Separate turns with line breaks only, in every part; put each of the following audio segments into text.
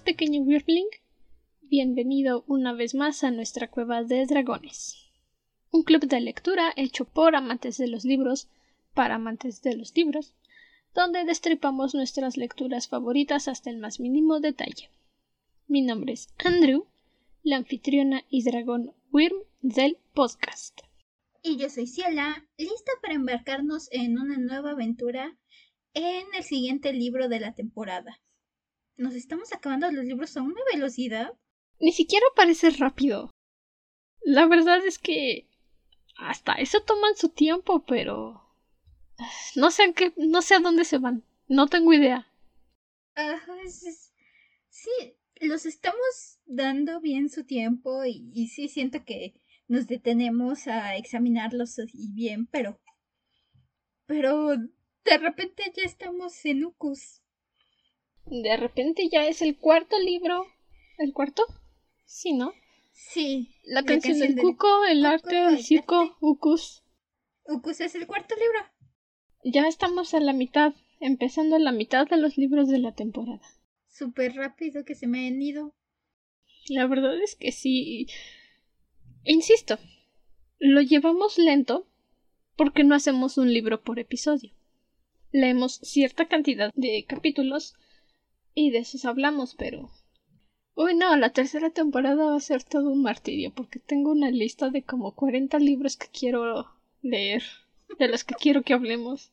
pequeño Wyrmling. Bienvenido una vez más a nuestra cueva de dragones. Un club de lectura hecho por amantes de los libros para amantes de los libros, donde destripamos nuestras lecturas favoritas hasta el más mínimo detalle. Mi nombre es Andrew, la anfitriona y dragón Wyrm del podcast.
Y yo soy Ciela, lista para embarcarnos en una nueva aventura en el siguiente libro de la temporada. Nos estamos acabando los libros a una velocidad.
Ni siquiera parece rápido. La verdad es que hasta eso toman su tiempo, pero no sé a qué, no sé a dónde se van. No tengo idea.
sí, los estamos dando bien su tiempo y, y sí siento que nos detenemos a examinarlos y bien, pero pero de repente ya estamos en Ucus.
De repente ya es el cuarto libro. ¿El cuarto? Sí, ¿no?
Sí.
La, canción, del, cuco, el arte, el circo, Ucus.
Ucus es el cuarto libro.
Ya estamos a la mitad, empezando a la mitad de los libros de la temporada.
Súper rápido que se me han ido.
La verdad es que sí. Insisto, lo llevamos lento porque no hacemos un libro por episodio leemos cierta cantidad de capítulos y de esos hablamos, pero... Uy, no, la tercera temporada va a ser todo un martirio porque tengo una lista de como 40 libros que quiero leer, de los que quiero que hablemos.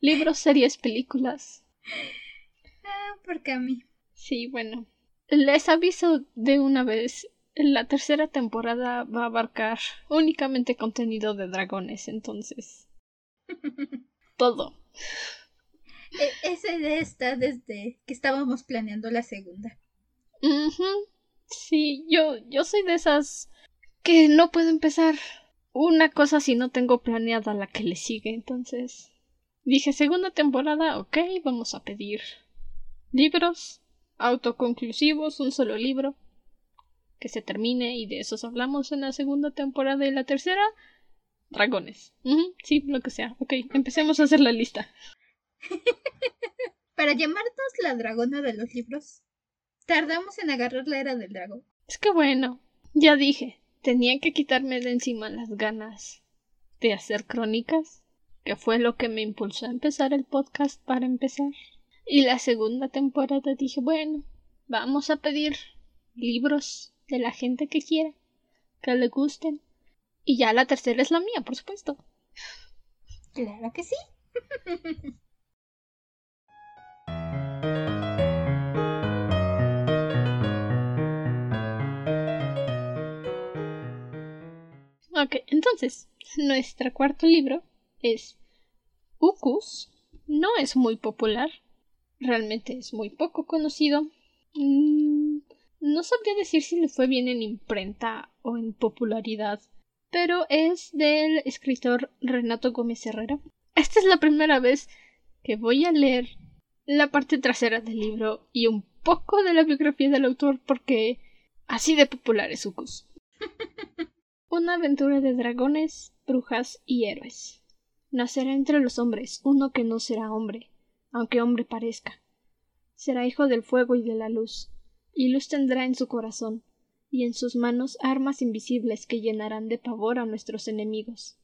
Libros, series, películas.
Ah, porque a mí.
Sí, bueno. Les aviso de una vez, la tercera temporada va a abarcar únicamente contenido de dragones, entonces... todo.
E, esa idea está desde que estábamos planeando la segunda.
Sí, yo, yo soy de esas que no puedo empezar una cosa si no tengo planeada la que le sigue. Entonces dije segunda temporada, ok, vamos a pedir libros autoconclusivos, un solo libro que se termine y de esos hablamos en la segunda temporada y la tercera Dragones. sí, lo que sea. Ok, empecemos a hacer la lista.
Para llamarnos la dragona de los libros, tardamos en agarrar la era del dragón.
Es que bueno, ya dije, tenía que quitarme de encima las ganas de hacer crónicas, que fue lo que me impulsó a empezar el podcast para empezar. Y la segunda temporada dije, bueno, vamos a pedir libros de la gente que quiera, que le gusten. Y ya la tercera es la mía, por supuesto.
Claro que sí.
ok, entonces, nuestro cuarto libro es Ucus. No es muy popular, realmente es muy poco conocido. Mm, no sabría decir si le fue bien en imprenta o en popularidad pero es del escritor Renato Gómez Herrera. Esta es la primera vez que voy a leer la parte trasera del libro y un poco de la biografía del autor porque así de popular es Ucus. Una aventura de dragones, brujas y héroes. Nacerá entre los hombres uno que no será hombre, aunque hombre parezca. Será hijo del fuego y de la luz, y luz tendrá en su corazón, y en sus manos armas invisibles que llenarán de pavor a nuestros enemigos.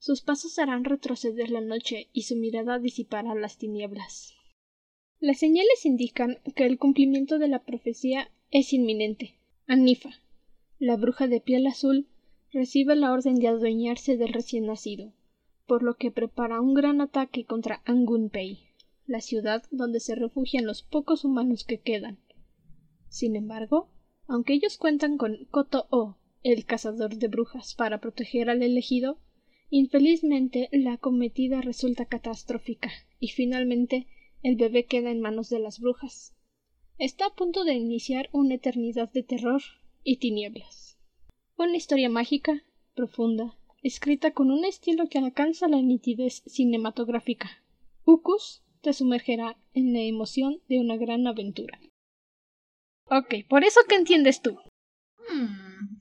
Sus pasos harán retroceder la noche y su mirada disipará las tinieblas. Las señales indican que el cumplimiento de la profecía es inminente. Anifa, la bruja de piel azul, recibe la orden de adueñarse del recién nacido, por lo que prepara un gran ataque contra Angunpei, la ciudad donde se refugian los pocos humanos que quedan. Sin embargo, aunque ellos cuentan con Koto-O, el cazador de brujas, para proteger al elegido, infelizmente la acometida resulta catastrófica y finalmente el bebé queda en manos de las brujas. Está a punto de iniciar una eternidad de terror y tinieblas. Una historia mágica, profunda, escrita con un estilo que alcanza la nitidez cinematográfica. Ucus te sumergerá en la emoción de una gran aventura. Ok, por eso que entiendes tú.
Hmm,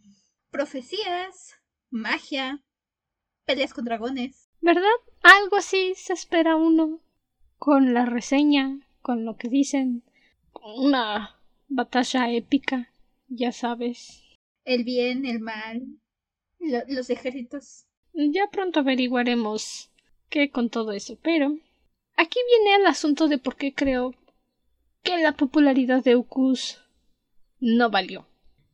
profecías, magia, peleas con dragones.
¿Verdad? Algo así se espera uno. Con la reseña, con lo que dicen. Una batalla épica, ya sabes.
El bien, el mal, los ejércitos.
Ya pronto averiguaremos qué con todo eso, pero aquí viene el asunto de por qué creo que la popularidad de Ucus no valió.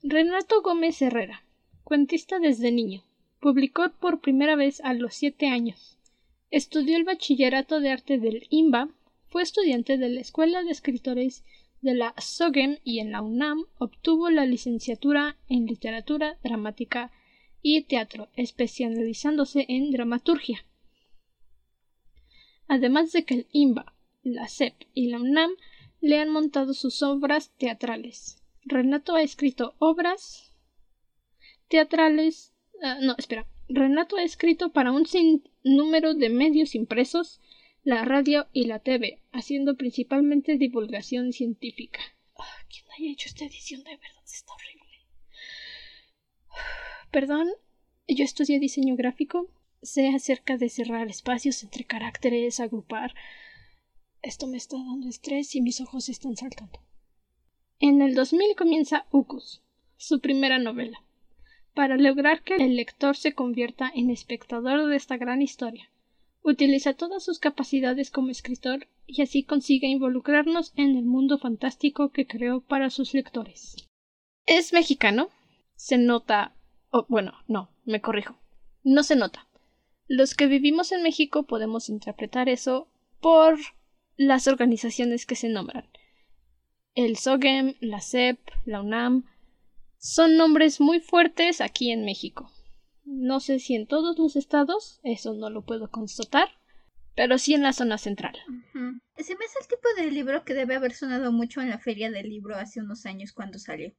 Renato Gómez Herrera, cuentista desde niño, publicó por primera vez a los siete años. Estudió el bachillerato de arte del IMBA, fue estudiante de la Escuela de Escritores de la SOGEM y en la UNAM obtuvo la licenciatura en literatura dramática y teatro, especializándose en dramaturgia. Además de que el IMBA, la SEP y la UNAM le han montado sus obras teatrales. Renato ha escrito obras teatrales. Ah, no, espera. Renato ha escrito para un sinnúmero de medios impresos, la radio y la TV, haciendo principalmente divulgación científica. Ah, ¿Quién haya hecho esta edición de verdad está horrible? Perdón, yo estudié diseño gráfico. Sé acerca de cerrar espacios entre caracteres, agrupar. Esto me está dando estrés y mis ojos están saltando. En el 2000 comienza Ucus, su primera novela, para lograr que el lector se convierta en espectador de esta gran historia. Utiliza todas sus capacidades como escritor y así consigue involucrarnos en el mundo fantástico que creó para sus lectores. Es mexicano, se nota bueno, no, me corrijo. No se nota. Los que vivimos en México podemos interpretar eso por las organizaciones que se nombran. El SOGEM, la SEP, la UNAM, son nombres muy fuertes aquí en México. No sé si en todos los estados, eso no lo puedo constatar, pero sí en la zona central.
Se me hace el tipo de libro que debe haber sonado mucho en la feria del libro hace unos años cuando salió.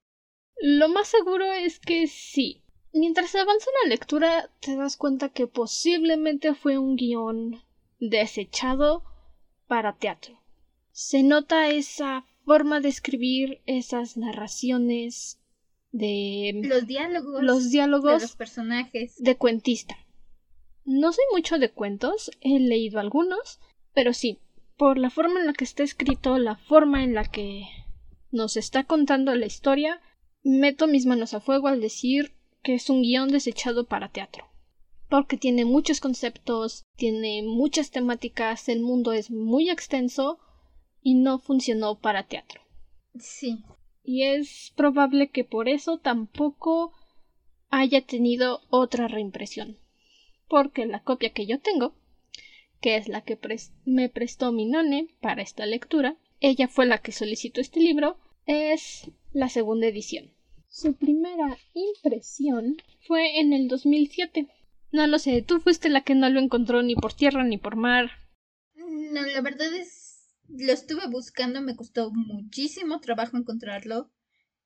Lo más seguro es que sí, Mientras avanza la lectura te das cuenta que posiblemente fue un guion desechado para teatro. Se nota esa forma de escribir, esas narraciones de
los diálogos,
los diálogos
de los personajes
de cuentista. No soy mucho de cuentos, he leído algunos, pero sí, por la forma en la que está escrito, la forma en la que nos está contando la historia, meto mis manos a fuego al decir que es un guion desechado para teatro. Porque tiene muchos conceptos, tiene muchas temáticas, el mundo es muy extenso y no funcionó para teatro.
Sí.
Y es probable que por eso tampoco haya tenido otra reimpresión. Porque la copia que yo tengo, que es la que me prestó mi none para esta lectura, ella fue la que solicitó este libro, es la segunda edición. Su primera impresión fue en el 2007. No lo sé, tú fuiste la que no lo encontró ni por tierra ni por mar.
No, la verdad es, lo estuve buscando, me costó muchísimo trabajo encontrarlo.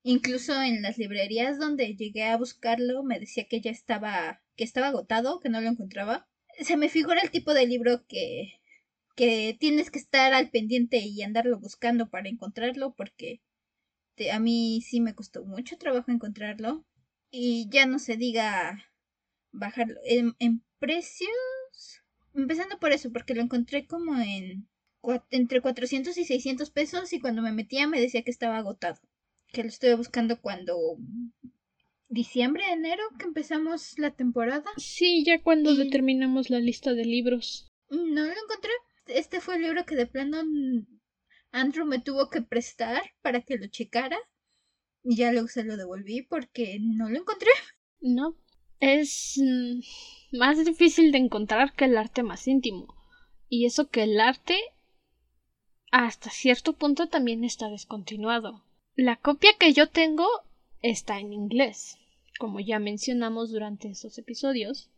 Incluso en las librerías donde llegué a buscarlo me decía que ya estaba, que estaba agotado, que no lo encontraba. Se me figura el tipo de libro que, que tienes que estar al pendiente y andarlo buscando para encontrarlo porque este, a mí sí me costó mucho trabajo encontrarlo. Y ya no se diga bajarlo. En, precios, empezando por eso, porque lo encontré como en entre 400 y 600 pesos y cuando me metía me decía que estaba agotado. Que lo estuve buscando cuando diciembre, enero, que empezamos la temporada.
Sí, ya cuando determinamos la lista de libros.
No lo encontré. Este fue el libro que de plano Andrew me tuvo que prestar para que lo checara. Y ya luego se lo devolví porque no lo encontré.
No. Es mm, más difícil de encontrar que el arte más íntimo. Y eso que el arte hasta cierto punto también está descontinuado. La copia que yo tengo está en inglés, como ya mencionamos durante esos episodios.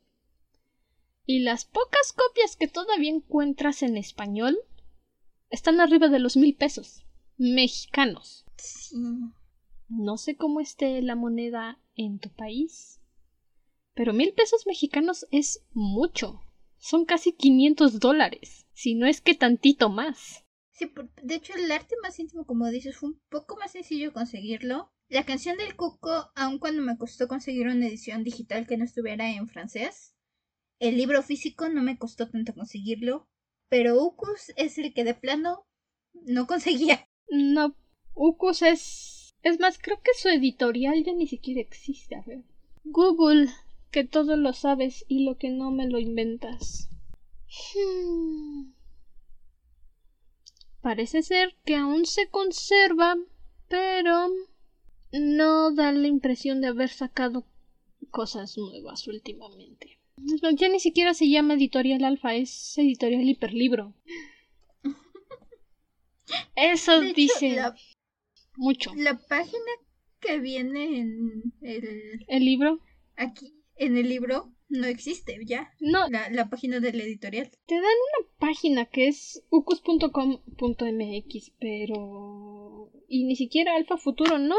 Y las pocas copias que todavía encuentras en español están arriba de los mil pesos mexicanos. No sé cómo esté la moneda en tu país, pero mil pesos mexicanos es mucho. Son casi 500 dólares, si no es que tantito más.
Sí, de hecho el arte más íntimo, como dices, fue un poco más sencillo conseguirlo. La canción del cuco, aun cuando me costó conseguir una edición digital que no estuviera en francés, el libro físico no me costó tanto conseguirlo pero Ucus es el que de plano no conseguía.
No, Ucus es Es más, creo que su editorial ya ni siquiera existe. A ver. Google, que todo lo sabes y lo que no me lo inventas. Hmm. Parece ser que aún se conserva, pero no da la impresión de haber sacado cosas nuevas últimamente. Ya ni siquiera se llama editorial alfa, es editorial hiperlibro. Eso dice mucho.
La página que viene en el...
¿El libro?
Aquí, en el libro, no existe ya.
No.
La, la página de la editorial.
Te dan una página que es ucus.com.mx, pero... Y ni siquiera Alfa Futuro, no.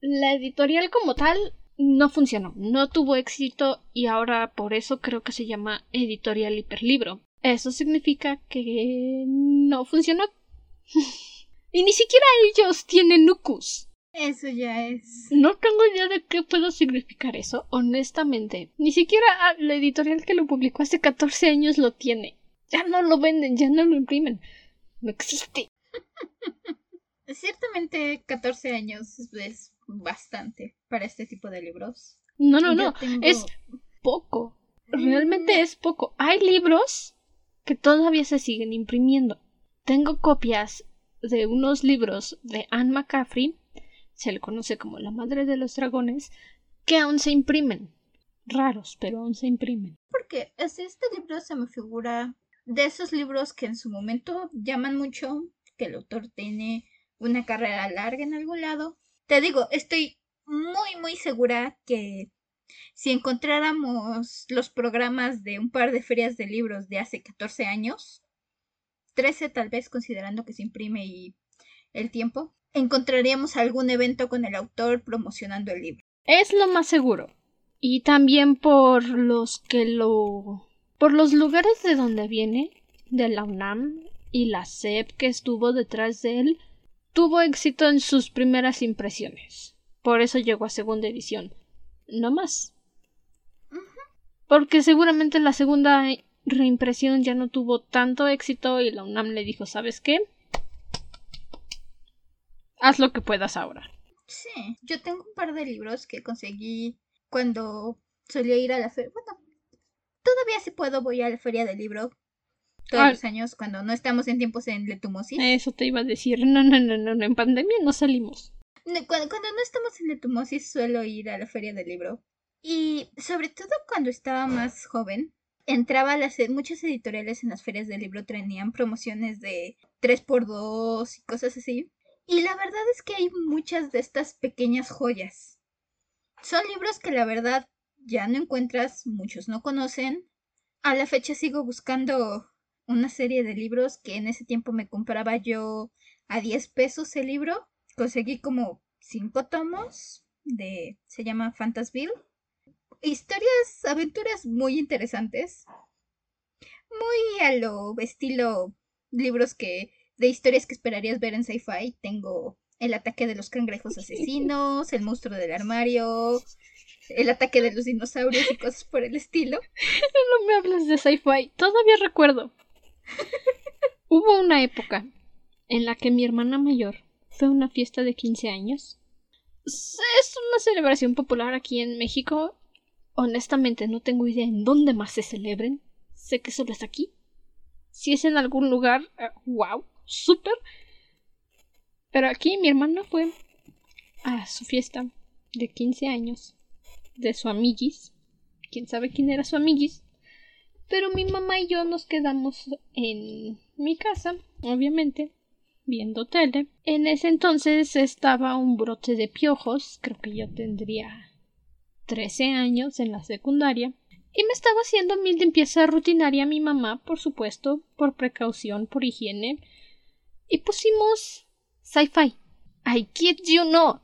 La editorial como tal no funcionó, no tuvo éxito y ahora por eso creo que se llama editorial hiperlibro. Eso significa que no funcionó. y ni siquiera ellos tienen Ucus.
Eso ya es.
No tengo idea de qué puedo significar eso, honestamente. Ni siquiera la editorial que lo publicó hace 14 años lo tiene. Ya no lo venden, ya no lo imprimen. No existe.
Ciertamente 14 años es bastante para este tipo de libros.
No, no, no. Es poco. Realmente es poco. Hay libros que todavía se siguen imprimiendo. Tengo copias de unos libros de Anne McCaffrey, se le conoce como la madre de los dragones, que aún se imprimen. Raros, pero aún se imprimen.
Porque este libro se me figura de esos libros que en su momento llaman mucho, que el autor tiene una carrera larga en algún lado. Te digo, estoy muy, muy segura que si encontráramos los programas de un par de ferias de libros de hace 14 años, 13 tal vez considerando que se imprime y el tiempo, encontraríamos algún evento con el autor promocionando el libro.
Es lo más seguro. Y también por los que lo... por los lugares de donde viene, de la UNAM y la SEP que estuvo detrás de él, tuvo éxito en sus primeras impresiones. Por eso llegó a segunda edición. No más. Porque seguramente la segunda reimpresión ya no tuvo tanto éxito y la UNAM le dijo, ¿sabes qué? Haz lo que puedas ahora.
Sí, yo tengo un par de libros que conseguí cuando solía ir a la feria. Bueno, todavía si puedo voy a la feria del libro todos ah. los años cuando no estamos en tiempos en letumosis.
Eso te iba a decir. No, no, no, no, en pandemia no salimos.
Cuando, cuando no estamos en letumosis suelo ir a la feria del libro. Y sobre todo cuando estaba más joven, entraba a las muchas editoriales en las ferias del libro tenían promociones de 3x2 y cosas así. Y la verdad es que hay muchas de estas pequeñas joyas. Son libros que la verdad ya no encuentras, muchos no conocen. A la fecha sigo buscando una serie de libros que en ese tiempo me compraba yo a 10 pesos el libro. Conseguí como 5 tomos de se llama Fantasville. Historias, aventuras muy interesantes. Muy a lo estilo libros que de historias que esperarías ver en sci-fi. Tengo El ataque de los cangrejos asesinos, El monstruo del armario, El ataque de los dinosaurios y cosas por el estilo.
No me hablas de sci-fi. Todavía recuerdo Hubo una época en la que mi hermana mayor fue a una fiesta de 15 años. Es una celebración popular aquí en México. Honestamente no tengo idea en dónde más se celebren. Sé que solo es aquí. Si es en algún lugar, wow, eh, súper. Pero aquí mi hermana fue a su fiesta de 15 años de su amiguis. ¿Quién sabe quién era su amiguis? Pero mi mamá y yo nos quedamos en mi casa, obviamente, viendo tele. En ese entonces estaba un brote de piojos, creo que yo tendría 13 años en la secundaria. Y me estaba haciendo mi limpieza rutinaria mi mamá, por supuesto, por precaución, por higiene. Y pusimos sci-fi. I kid you not.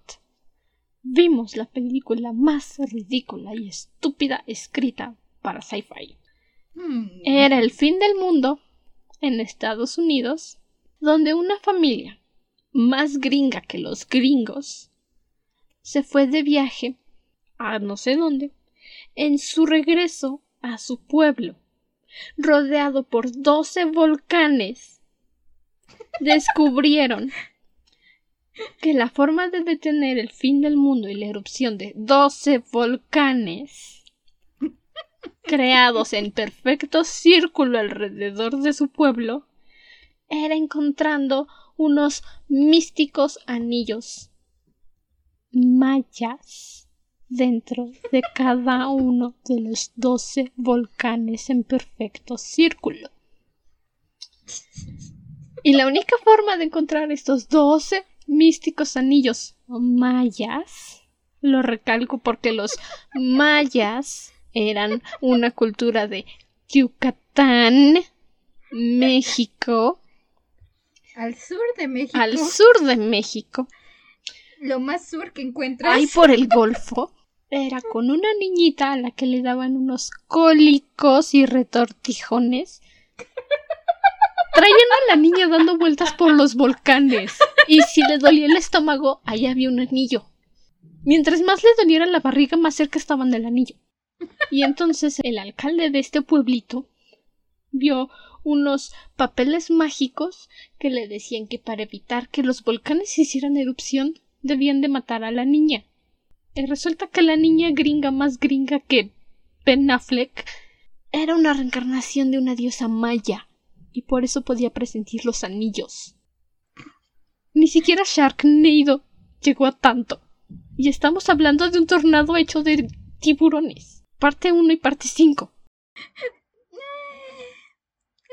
Vimos la película más ridícula y estúpida escrita para sci-fi. Hmm. Era el fin del mundo en Estados Unidos, donde una familia más gringa que los gringos se fue de viaje a no sé dónde en su regreso a su pueblo, rodeado por doce volcanes, descubrieron que la forma de detener el fin del mundo y la erupción de 12 volcanes creados en perfecto círculo alrededor de su pueblo era encontrando unos místicos anillos mayas dentro de cada uno de los doce volcanes en perfecto círculo. Y la única forma de encontrar estos doce místicos anillos mayas, lo recalco porque los mayas eran una cultura de Yucatán, México.
Al sur de México.
Al sur de México.
Lo más sur que encuentras.
Ahí por el Golfo. Era con una niñita a la que le daban unos cólicos y retortijones. Traían a la niña dando vueltas por los volcanes. Y si le dolía el estómago, ahí había un anillo. Mientras más le doliera la barriga, más cerca estaban del anillo. Y entonces el alcalde de este pueblito vio unos papeles mágicos que le decían que para evitar que los volcanes hicieran erupción debían de matar a la niña. Y resulta que la niña gringa más gringa que Ben era una reencarnación de una diosa maya y por eso podía presentir los anillos. Ni siquiera Sharknado llegó a tanto. Y estamos hablando de un tornado hecho de tiburones. Parte 1 y parte 5.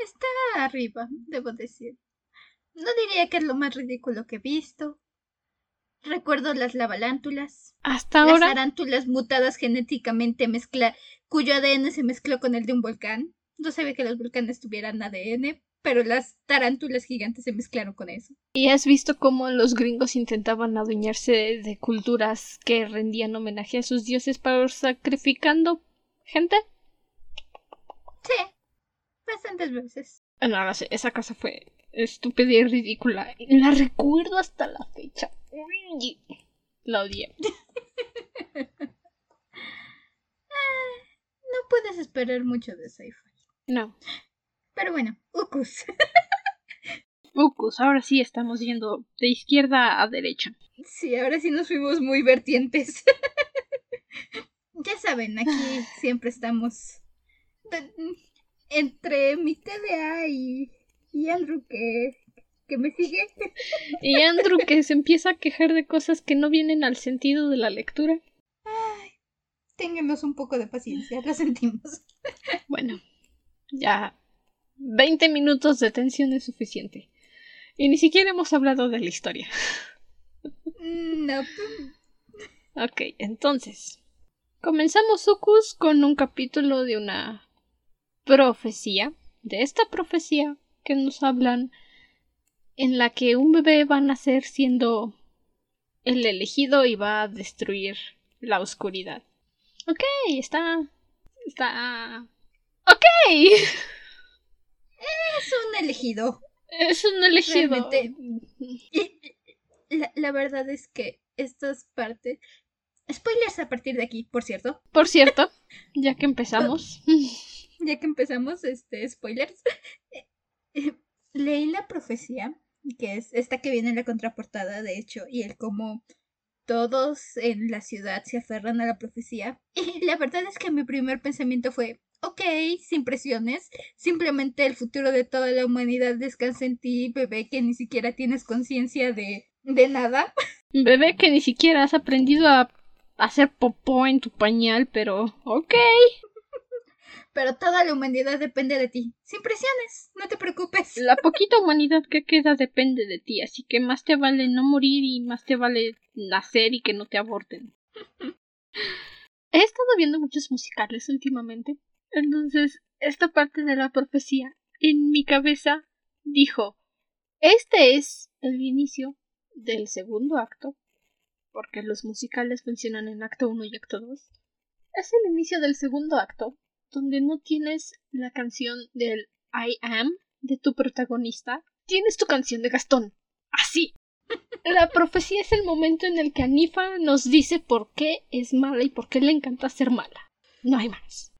Está arriba, debo decir. No diría que es lo más ridículo que he visto. Recuerdo las lavalántulas.
Hasta ahora.
Las tarántulas mutadas genéticamente mezcla, cuyo ADN se mezcló con el de un volcán. No sabía que los volcanes tuvieran ADN, pero las tarántulas gigantes se mezclaron con eso.
¿Y has visto cómo los gringos intentaban adueñarse de, de culturas que rendían homenaje a sus dioses para sacrificando gente?
Sí, bastantes veces.
No, no sé, esa casa fue estúpida y ridícula. La recuerdo hasta la fecha. Uy, La odié.
No puedes esperar mucho de sci-fi.
No.
Pero bueno, Ukus.
Ukus, ahora sí estamos yendo de izquierda a derecha.
Sí, ahora sí nos fuimos muy vertientes. ya saben, aquí siempre estamos entre mi TDA y, y Andrew que, que me sigue.
Y Andrew que se empieza a quejar de cosas que no vienen al sentido de la lectura.
Ténganos un poco de paciencia, lo sentimos.
Bueno, ya 20 minutos de tensión es suficiente. Y ni siquiera hemos hablado de la historia.
No,
Ok, entonces. Comenzamos Ukus con un capítulo de una profecía. De esta profecía que nos hablan en la que un bebé va a nacer siendo el elegido y va a destruir la oscuridad. Ok, está. Está. Ok.
es un elegido.
Es un elegido.
Realmente. La, la verdad es que estas partes... Spoilers a partir de aquí, por cierto.
Por cierto, ya que empezamos.
ya que empezamos, este, spoilers. Leí la profecía, que es esta que viene en la contraportada, de hecho, y el cómo todos en la ciudad se aferran a la profecía. Y la verdad es que mi primer pensamiento fue, ok, sin presiones, simplemente el futuro de toda la humanidad descansa en ti, bebé, que ni siquiera tienes conciencia de, de nada.
Bebé que ni siquiera has aprendido a hacer popó en tu pañal, pero ok.
Pero toda la humanidad depende de ti. Sin presiones, no te preocupes.
La poquita humanidad que queda depende de ti, así que más te vale no morir y más te vale nacer y que no te aborten. He estado viendo muchos musicales últimamente, entonces esta parte de la profecía en mi cabeza dijo, este es el inicio del segundo acto, porque los musicales funcionan en acto 1 y acto 2. Es el inicio del segundo acto, donde no tienes la canción del I am de tu protagonista, tienes tu canción de Gastón. Así. La profecía es el momento en el que Anifa nos dice por qué es mala y por qué le encanta ser mala. No hay más.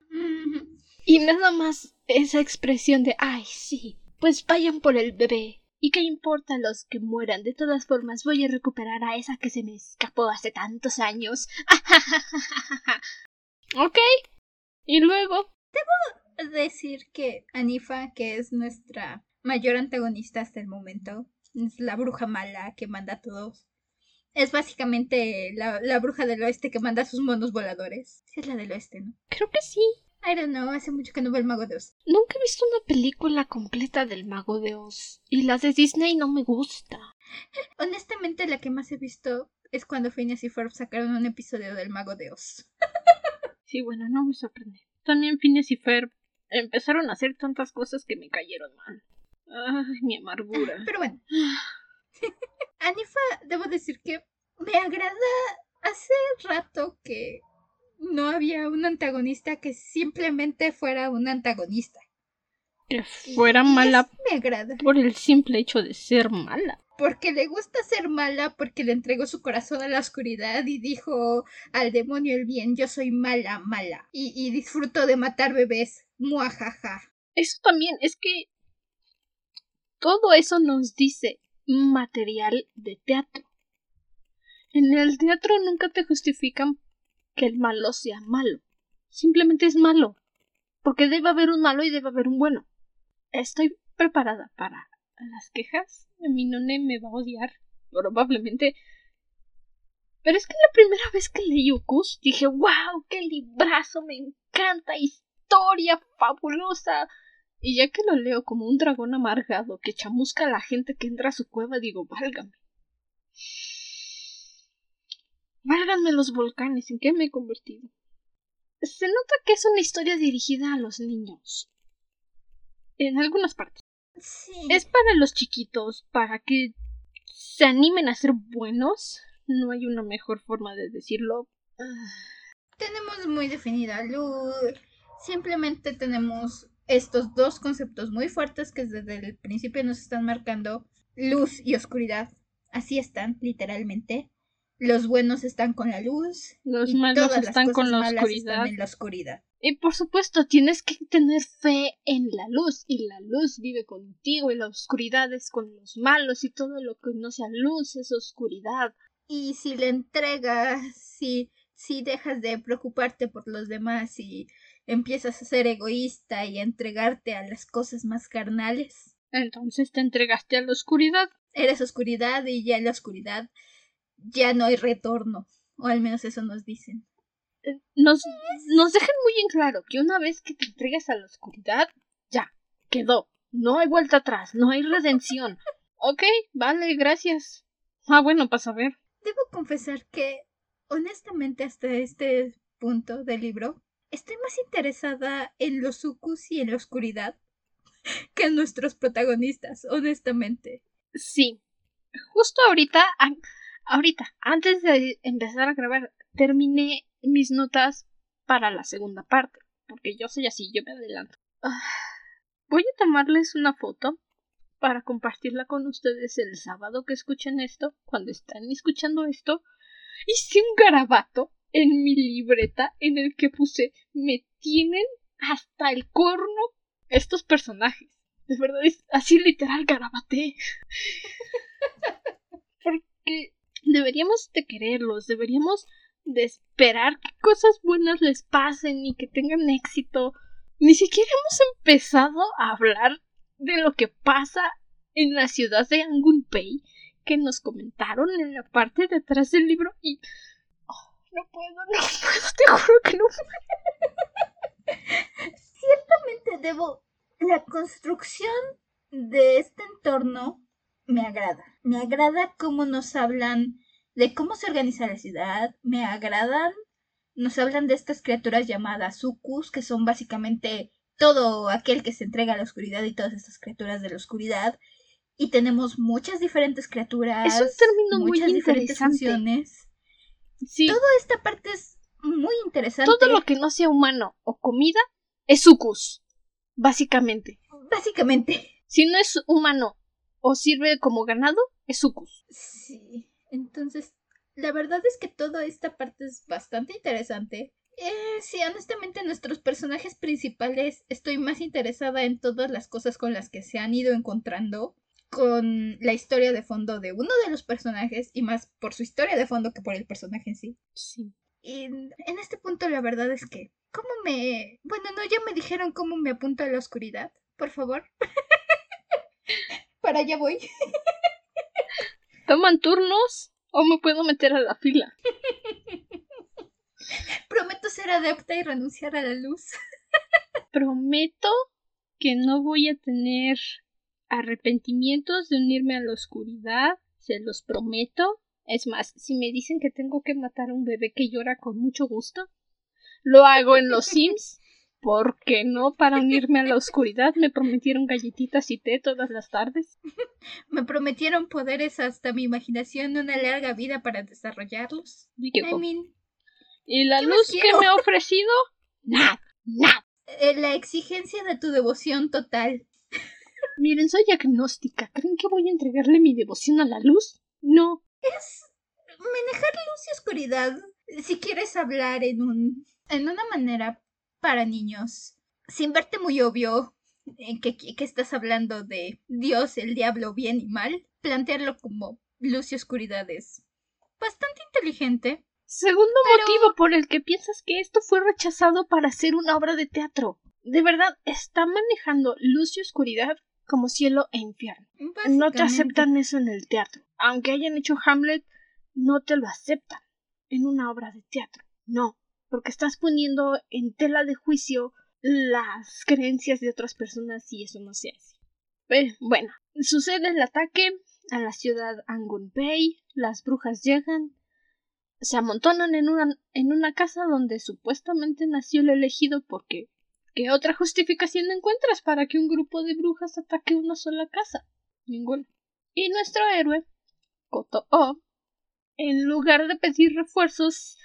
Y nada más esa expresión de ay sí, pues vayan por el bebé. ¿Y qué importa los que mueran? De todas formas, voy a recuperar a esa que se me escapó hace tantos años. ok. Y luego.
Debo decir que Anifa, que es nuestra mayor antagonista hasta el momento, es la bruja mala que manda a todos. Es básicamente la, la bruja del oeste que manda a sus monos voladores. Es la del oeste, ¿no?
Creo que sí.
I don't know, hace mucho que no veo el Mago de Oz.
Nunca he visto una película completa del Mago de Oz. Y las de Disney no me gusta.
Honestamente, la que más he visto es cuando Phineas y Ferb sacaron un episodio del Mago de Oz.
sí, bueno, no me sorprende. También Phineas y Ferb empezaron a hacer tantas cosas que me cayeron mal. Ay, mi amargura.
Pero bueno. Anifa, debo decir que me agrada hace rato que no había un antagonista que simplemente fuera un antagonista.
Que fuera mala
me agrada.
por el simple hecho de ser mala.
Porque le gusta ser mala, porque le entregó su corazón a la oscuridad y dijo al demonio el bien, yo soy mala, mala. Y, y disfruto de matar bebés. Muajaja.
Eso también, es que todo eso nos dice material de teatro. En el teatro nunca te justifican que el malo sea malo. Simplemente es malo. Porque debe haber un malo y debe haber un bueno. Estoy preparada para las quejas. Mi none me va a odiar. Probablemente. Pero es que la primera vez que leí Ucus dije, wow, qué librazo, me encanta, historia fabulosa. Y ya que lo leo como un dragón amargado que chamusca a la gente que entra a su cueva, digo, válgame. Válganme los volcanes, ¿en qué me he convertido? Se nota que es una historia dirigida a los niños. En algunas partes.
Sí.
Es para los chiquitos, para que se animen a ser buenos. No hay una mejor forma de decirlo.
Tenemos muy definida luz. Simplemente tenemos estos dos conceptos muy fuertes que desde el principio nos están marcando luz y oscuridad. Así están, literalmente. Los buenos están con la luz.
Los
y
malos
todas las
están con la
malas
oscuridad.
están en la oscuridad.
Y por supuesto, tienes que tener fe en la luz, y la luz vive contigo, y la oscuridad es con los malos, y todo lo que no sea luz es oscuridad.
Y si le entregas, si, si dejas de preocuparte por los demás y empiezas a ser egoísta y a entregarte a las cosas más carnales,
Entonces te entregaste a la oscuridad.
eres oscuridad y ya en la oscuridad ya no hay retorno. O al menos eso nos dicen.
Eh, Nos, nos dejan muy en claro que una vez que te entregas a la oscuridad, ya, quedó. No hay vuelta atrás, no hay redención. ok, vale, gracias. Ah, bueno, para saber.
Debo confesar que, honestamente, hasta este punto del libro, estoy más interesada en los sucus y en la oscuridad que en nuestros protagonistas, honestamente.
Sí. Justo ahorita, ahorita, antes de empezar a grabar, terminé mis notas para la segunda parte. Porque yo soy así, yo me adelanto. Voy a tomarles una foto para compartirla con ustedes el sábado que escuchen esto, cuando están escuchando esto. Hice un garabato en mi libreta en el que puse me tienen hasta el corno estos personajes. De verdad, es así literal garabaté. Porque deberíamos de quererlos, deberíamos de esperar que cosas buenas les pasen y que tengan éxito. Ni siquiera hemos empezado a hablar de lo que pasa en la ciudad de Angunpei que nos comentaron en la parte de atrás del libro y no puedo, no puedo, te juro que no puedo.
Ciertamente debo. La construcción de este entorno me agrada. Me agrada cómo nos hablan de cómo se organiza la ciudad. Me agradan. Nos hablan de estas criaturas llamadas sucus, que son básicamente todo aquel que se entrega a la oscuridad y todas estas criaturas de la oscuridad. Y tenemos muchas diferentes criaturas.
Es un término muy
muchas diferentes
interesante.
funciones.
Sí,
Todo esta parte es muy interesante.
todo lo que no sea humano o comida es sucus, básicamente.
Básicamente.
Si no es humano o sirve como ganado, es sucus.
Sí. Entonces, la verdad es que toda esta parte es bastante interesante. Eh, sí, honestamente, nuestros personajes principales estoy más interesada en todas las cosas con las que se han ido encontrando. Con la historia de fondo de uno de los personajes y más por su historia de fondo que por el personaje en sí.
Sí.
Y en este punto la verdad es que, ¿cómo me... Bueno, no, ya me dijeron cómo me apunto a la oscuridad, por favor. Para allá voy.
¿Toman turnos o me puedo meter a la fila?
Prometo ser adepta y renunciar a la luz.
Prometo que no voy a tener arrepentimientos de unirme a la oscuridad, se los prometo. Es más, si me dicen que tengo que matar a un bebé que llora con mucho gusto, lo hago en los Sims. ¿Por qué no? Para unirme a la oscuridad me prometieron galletitas y té todas las tardes.
Me prometieron poderes hasta mi imaginación, una larga vida para desarrollarlos.
¿Y,
¿Y
la luz que me ha ofrecido? Nada, nada.
Eh, la exigencia de tu devoción total.
Miren, soy agnóstica. ¿Creen que voy a entregarle mi devoción a la luz? No.
Es manejar luz y oscuridad. Si quieres hablar en un. en una manera para niños. Sin verte muy obvio en que, que estás hablando de Dios, el diablo, bien y mal. Plantearlo como luz y oscuridad es bastante inteligente.
Segundo motivo por el que piensas que esto fue rechazado para hacer una obra de teatro. De verdad, está manejando luz y oscuridad como cielo e infierno. No te aceptan eso en el teatro. Aunque hayan hecho Hamlet, no te lo aceptan en una obra de teatro. No, porque estás poniendo en tela de juicio las creencias de otras personas y eso no se hace. Pero, bueno, sucede el ataque a la ciudad Angunpei, las brujas llegan, se amontonan en una, en una casa donde supuestamente nació el elegido porque ¿qué otra justificación encuentras para que un grupo de brujas ataque una sola casa? Ninguna. Y nuestro héroe, Koto O, en lugar de pedir refuerzos,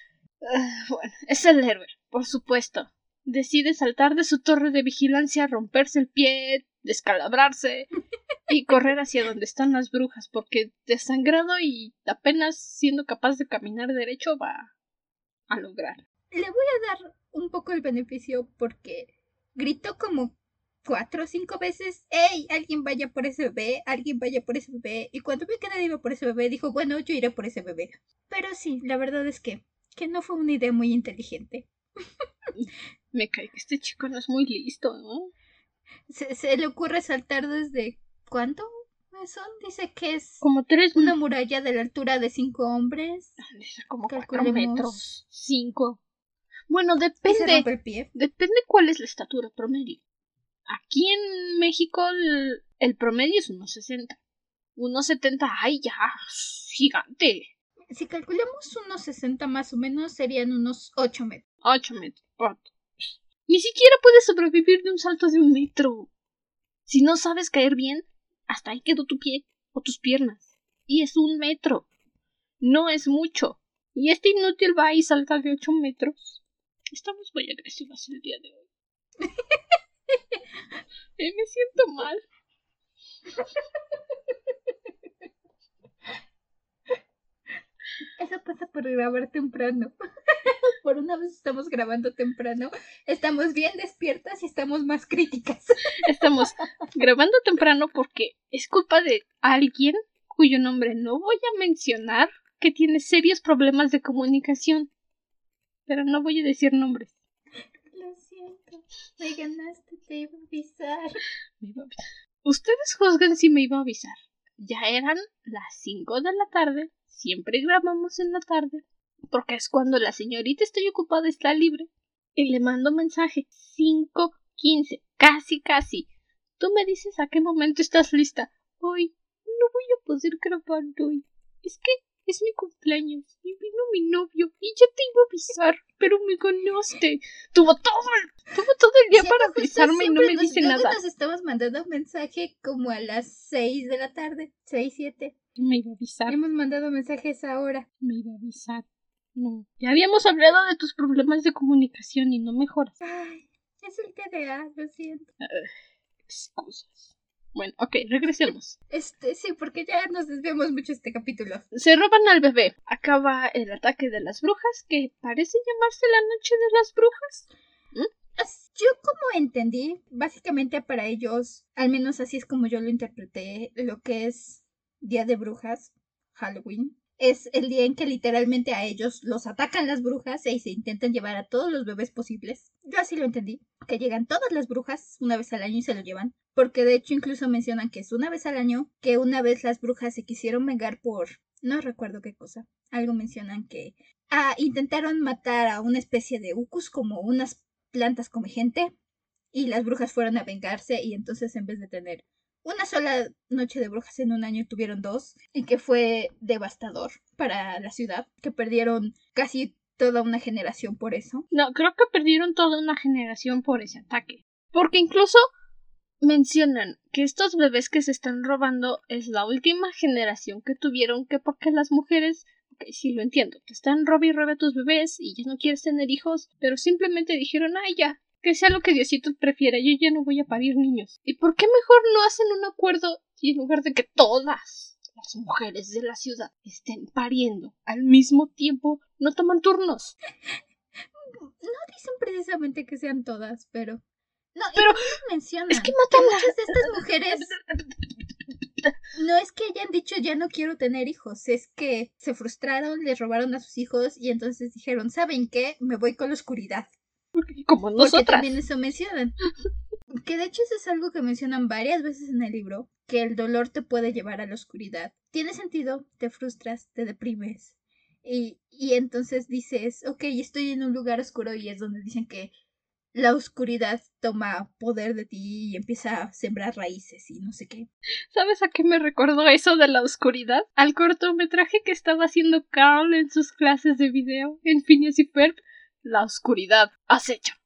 ah, bueno, es el héroe, por supuesto. Decide saltar de su torre de vigilancia, romperse el pie, descalabrarse y correr hacia donde están las brujas, porque desangrado y apenas siendo capaz de caminar derecho va a lograr.
Le voy a dar un poco el beneficio porque gritó como cuatro o cinco veces, ¡Ey! Alguien vaya por ese bebé, alguien vaya por ese bebé. Y cuando vi que nadie iba por ese bebé, dijo, bueno, yo iré por ese bebé. Pero sí, la verdad es que, que no fue una idea muy inteligente.
Me cae que este chico no es muy listo, ¿no?
Se, le ocurre saltar desde ¿cuánto son? Dice que es
como tres
una muralla de la altura de cinco hombres.
Dice como cuatro metros. Cinco. Bueno, depende. Depende cuál es la estatura promedio. Aquí en México el, promedio es unos 60. Unos 70, ay ya, gigante.
Si calculamos unos 60 más o menos, serían unos 8 metros.
8 metros. Ni siquiera puedes sobrevivir de un salto de un metro. Si no sabes caer bien, hasta ahí quedó tu pie o tus piernas. Y es un metro. No es mucho. Y este inútil va y salta de ocho metros. Estamos muy agresivas el día de hoy. Me siento mal.
Eso pasa por grabar temprano. por una vez estamos grabando temprano. Estamos bien despiertas y estamos más críticas.
estamos grabando temprano porque es culpa de alguien cuyo nombre no voy a mencionar que tiene serios problemas de comunicación. Pero no voy a decir nombres.
Lo siento. Me ganaste, te iba a avisar.
Me iba a avisar. Ustedes juzguen si me iba a avisar. Ya eran las cinco de la tarde siempre grabamos en la tarde, porque es cuando la señorita estoy ocupada está libre. Y le mando mensaje. Cinco quince, casi, casi. Tú me dices a qué momento estás lista. Hoy no voy a poder grabar hoy. Es que es mi cumpleaños y vino mi novio y ya te iba a avisar, pero me ganaste. Tuvo todo el, tuvo todo el día para avisarme y no me dice nada.
Nos estabas mandando mensaje como a las seis de la tarde, seis, siete.
Me iba a avisar.
Hemos mandado mensajes ahora.
Me iba a avisar. No. Ya habíamos hablado de tus problemas de comunicación y no mejoras.
Ay, es el TDA, lo siento.
excusas. Bueno, ok, regresemos.
Este, sí, porque ya nos desviamos mucho este capítulo.
Se roban al bebé. Acaba el ataque de las brujas, que parece llamarse la noche de las brujas.
Yo como entendí, básicamente para ellos, al menos así es como yo lo interpreté, lo que es Día de Brujas, Halloween, es el día en que literalmente a ellos los atacan las brujas y se intentan llevar a todos los bebés posibles. Yo así lo entendí, que llegan todas las brujas una vez al año y se lo llevan, porque de hecho incluso mencionan que es una vez al año, que una vez las brujas se quisieron vengar por no recuerdo qué cosa. Algo mencionan que ah, intentaron matar a una especie de ucus como unas plantas come gente y las brujas fueron a vengarse y entonces en vez de tener una sola noche de brujas en un año tuvieron dos y que fue devastador para la ciudad, que perdieron casi toda una generación por eso.
No, creo que perdieron toda una generación por ese ataque. Porque incluso mencionan que estos bebés que se están robando es la última generación que tuvieron que porque las mujeres Ok, sí, lo entiendo. Te están robe y robe tus bebés y ya no quieres tener hijos, pero simplemente dijeron, ay, ya, que sea lo que Diosito prefiera, yo ya no voy a parir niños. ¿Y por qué mejor no hacen un acuerdo y en lugar de que todas las mujeres de la ciudad estén pariendo al mismo tiempo, no toman turnos?
No dicen precisamente que sean todas, pero...
No, pero
mencionan
es que matan
muchas de estas mujeres no es que hayan dicho ya no quiero tener hijos, es que se frustraron, les robaron a sus hijos y entonces dijeron, ¿saben qué? Me voy con la oscuridad.
Como nosotras.
Porque también eso mencionan. Que de hecho eso es algo que mencionan varias veces en el libro, que el dolor te puede llevar a la oscuridad. Tiene sentido, te frustras, te deprimes. Y, y entonces dices, ok, estoy en un lugar oscuro y es donde dicen que la oscuridad toma poder de ti y empieza a sembrar raíces y no sé qué.
¿Sabes a qué me recordó eso de la oscuridad? Al cortometraje que estaba haciendo Carl en sus clases de video en Phineas y Ferb. La oscuridad acecha.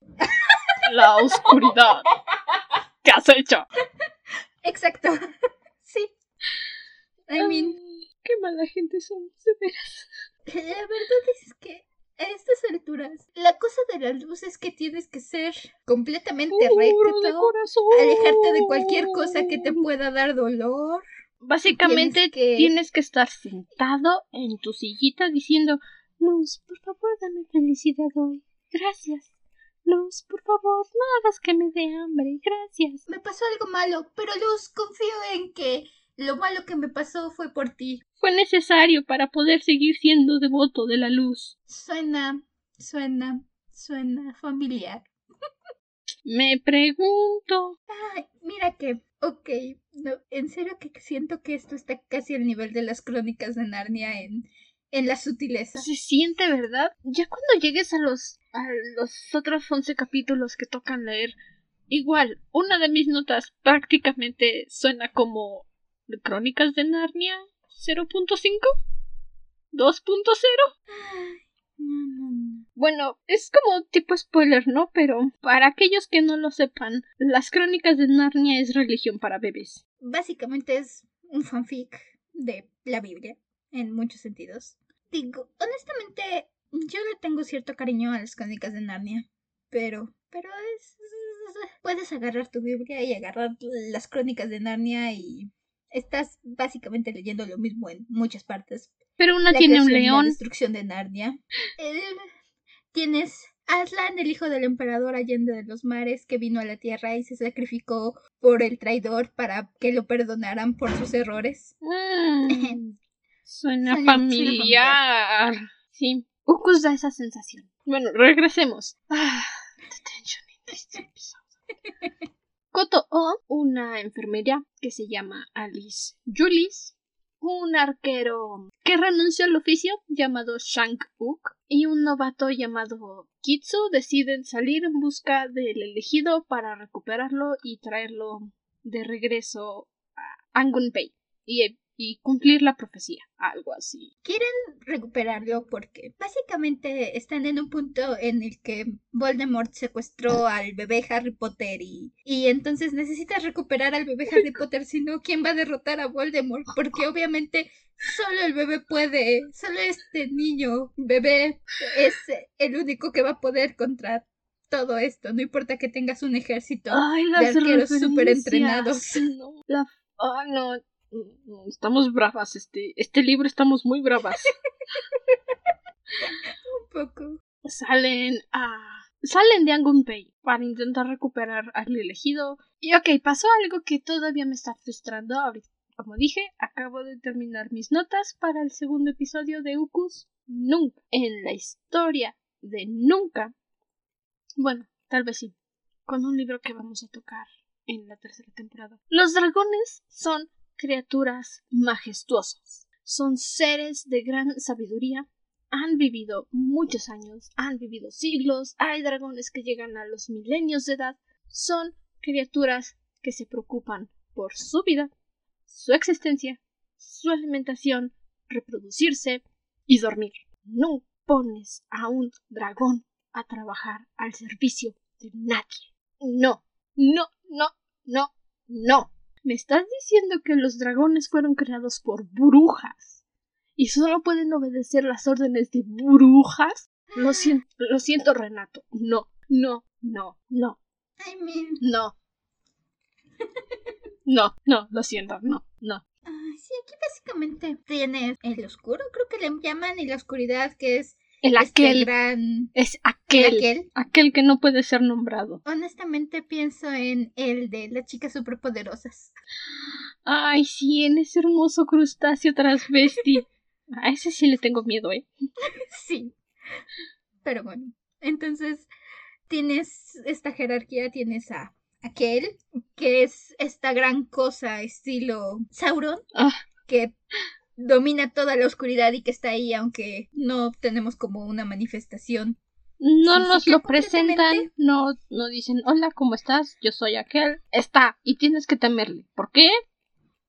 la oscuridad. ¿Qué has hecho?
Exacto. sí. I mean.
qué mala gente somos, de veras.
La verdad es que a estas alturas, la cosa de la luz es que tienes que ser completamente recto, alejarte de cualquier cosa que te pueda dar dolor.
Básicamente tienes que... estar sentado en tu sillita diciendo, Luz, por favor, dame felicidad hoy. Gracias. Luz, por favor, no hagas que me dé hambre. Gracias.
Me pasó algo malo, pero Luz, confío en que lo malo que me pasó fue por ti.
Fue necesario para poder seguir siendo devoto de la luz.
Suena, suena, suena familiar.
me pregunto.
Ay, mira que, ok, no, en serio que siento que esto está casi al nivel de las crónicas de Narnia en, en la sutileza.
Se siente, ¿verdad? Ya cuando llegues a los, a los otros once capítulos que tocan leer, igual, una de mis notas prácticamente suena como Crónicas de Narnia 0.5? ¿2.0? Bueno, es como tipo spoiler, ¿no? Pero para aquellos que no lo sepan, las crónicas de Narnia es religión para bebés.
Básicamente es un fanfic de la Biblia, en muchos sentidos. Digo, honestamente, yo le tengo cierto cariño a las crónicas de Narnia, pero, pero es... Puedes agarrar tu Biblia y agarrar las crónicas de Narnia y estás básicamente leyendo lo mismo en muchas partes.
Pero una tiene un león.
La destrucción de Narnia. Eh, tienes Aslan, el hijo del emperador Allende de los Mares, que vino a la Tierra y se sacrificó por el traidor para que lo perdonaran por sus errores.
Mm, suena, familiar. Sí, Ucus da esa sensación. Bueno, regresemos. Ah, Koto O, una enfermera que se llama Alice Julis, un arquero que renunció al oficio llamado Shank Uk y un novato llamado Kitsu deciden salir en busca del elegido para recuperarlo y traerlo de regreso a Angunpei. Y y cumplir la profecía, algo así.
Quieren recuperarlo porque básicamente están en un punto en el que Voldemort secuestró al bebé Harry Potter y, y entonces necesitas recuperar al bebé Harry Potter, si no, ¿quién va a derrotar a Voldemort? Porque obviamente solo el bebé puede, solo este niño bebé es el único que va a poder contra todo esto, no importa que tengas un ejército de arqueros súper entrenados.
No, la... no, estamos bravas, este, este libro estamos muy bravas.
Un poco.
Salen a salen de Angunpei para intentar recuperar al elegido. Y ok, pasó algo que todavía me está frustrando ahorita. Como dije, acabo de terminar mis notas para el segundo episodio de Ukus. Nunca en la historia de nunca. Bueno, tal vez sí. Con un libro que vamos a tocar en la tercera temporada. Los dragones son criaturas majestuosas. Son seres de gran sabiduría. Han vivido muchos años, han vivido siglos. Hay dragones que llegan a los milenios de edad. Son criaturas que se preocupan por su vida su existencia, su alimentación, reproducirse y dormir. No pones a un dragón a trabajar al servicio de nadie. No, no, no, no, no. ¿Me estás diciendo que los dragones fueron creados por brujas y solo pueden obedecer las órdenes de brujas? Lo siento, lo siento, Renato. No, no, no, no.
I mean...
No. No, no, lo siento, no, no.
sí, aquí básicamente tienes el oscuro, creo que le llaman, y la oscuridad, que es
el
este
aquel.
gran...
Es aquel,
aquel.
aquel. que no puede ser nombrado.
Honestamente pienso en el de las chicas superpoderosas.
Ay, sí, en ese hermoso crustáceo transvesti. A ese sí le tengo miedo, ¿eh?
sí. Pero bueno, entonces tienes esta jerarquía, tienes a aquel, que es esta gran cosa estilo Sauron,
Ah,
que domina toda la oscuridad y que está ahí, aunque no tenemos como una manifestación.
no nos lo presentan, no, no dicen, hola, ¿cómo estás? Yo soy aquel. Está, y tienes que temerle. ¿Por qué?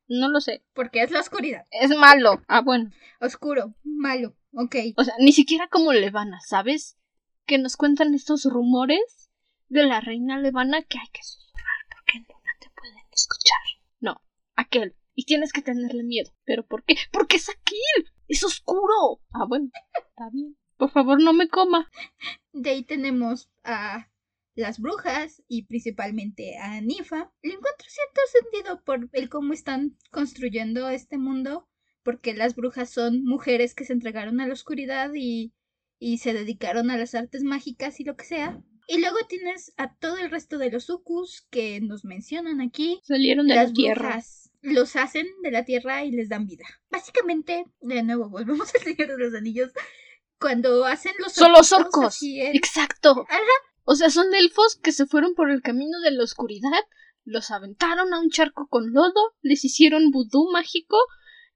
No lo sé.
Porque es la oscuridad.
Es malo. Ah, bueno.
Oscuro, malo, ok.
O sea, ni siquiera como Levana, ¿sabes? Que nos cuentan estos rumores de la reina Levana que hay que susurrar porque en Luna te pueden escuchar. No, aquel. Y tienes que tenerle miedo. ¿Pero por qué? Porque es aquel. Es oscuro. Ah, bueno. Está bien. Por favor, no me coma.
De ahí tenemos a las brujas y principalmente a Nifa. Le encuentro cierto sentido por el cómo están construyendo este mundo, porque las brujas son mujeres que se entregaron a la oscuridad y, y se dedicaron a las artes mágicas y lo que sea. Y luego tienes a todo el resto de los Ukus que nos mencionan aquí.
Salieron de
las
la tierra.
los hacen de la tierra y les dan vida. Básicamente, de nuevo, volvemos al Señor de los Anillos. Cuando hacen los
Son los orcos.
así
Exacto.
Ajá.
O sea, son elfos que se fueron por el camino de la oscuridad, los aventaron a un charco con lodo, les hicieron vudú mágico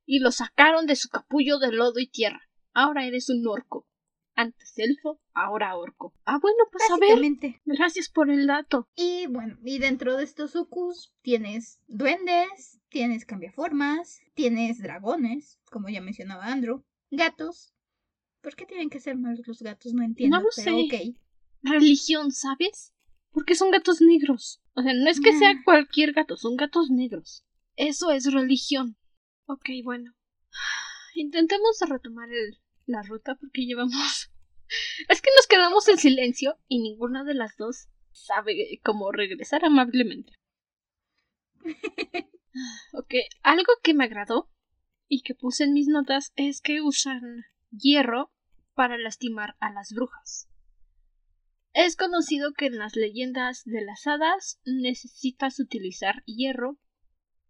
y los sacaron de su capullo de lodo y tierra. Ahora eres un orco. Antes elfo, ahora orco. Ah, bueno, pues a ver. Gracias por el dato.
Y bueno, y dentro de estos ukus tienes duendes, tienes cambiaformas, tienes dragones, como ya mencionaba Andrew, gatos. ¿Por qué tienen que ser malos los gatos? No entiendo.
No lo
pero
sé. Religión, ¿sabes? Porque son gatos negros. O sea, no es que sea
Ah.
cualquier gato, son gatos negros. Eso es religión. Ok, bueno. Intentemos retomar el, la ruta porque llevamos... Es que nos quedamos en silencio y ninguna de las dos sabe cómo regresar amablemente. Ok, algo que me agradó y que puse en mis notas es que usan hierro para lastimar a las brujas. Es conocido que en las leyendas de las hadas necesitas utilizar hierro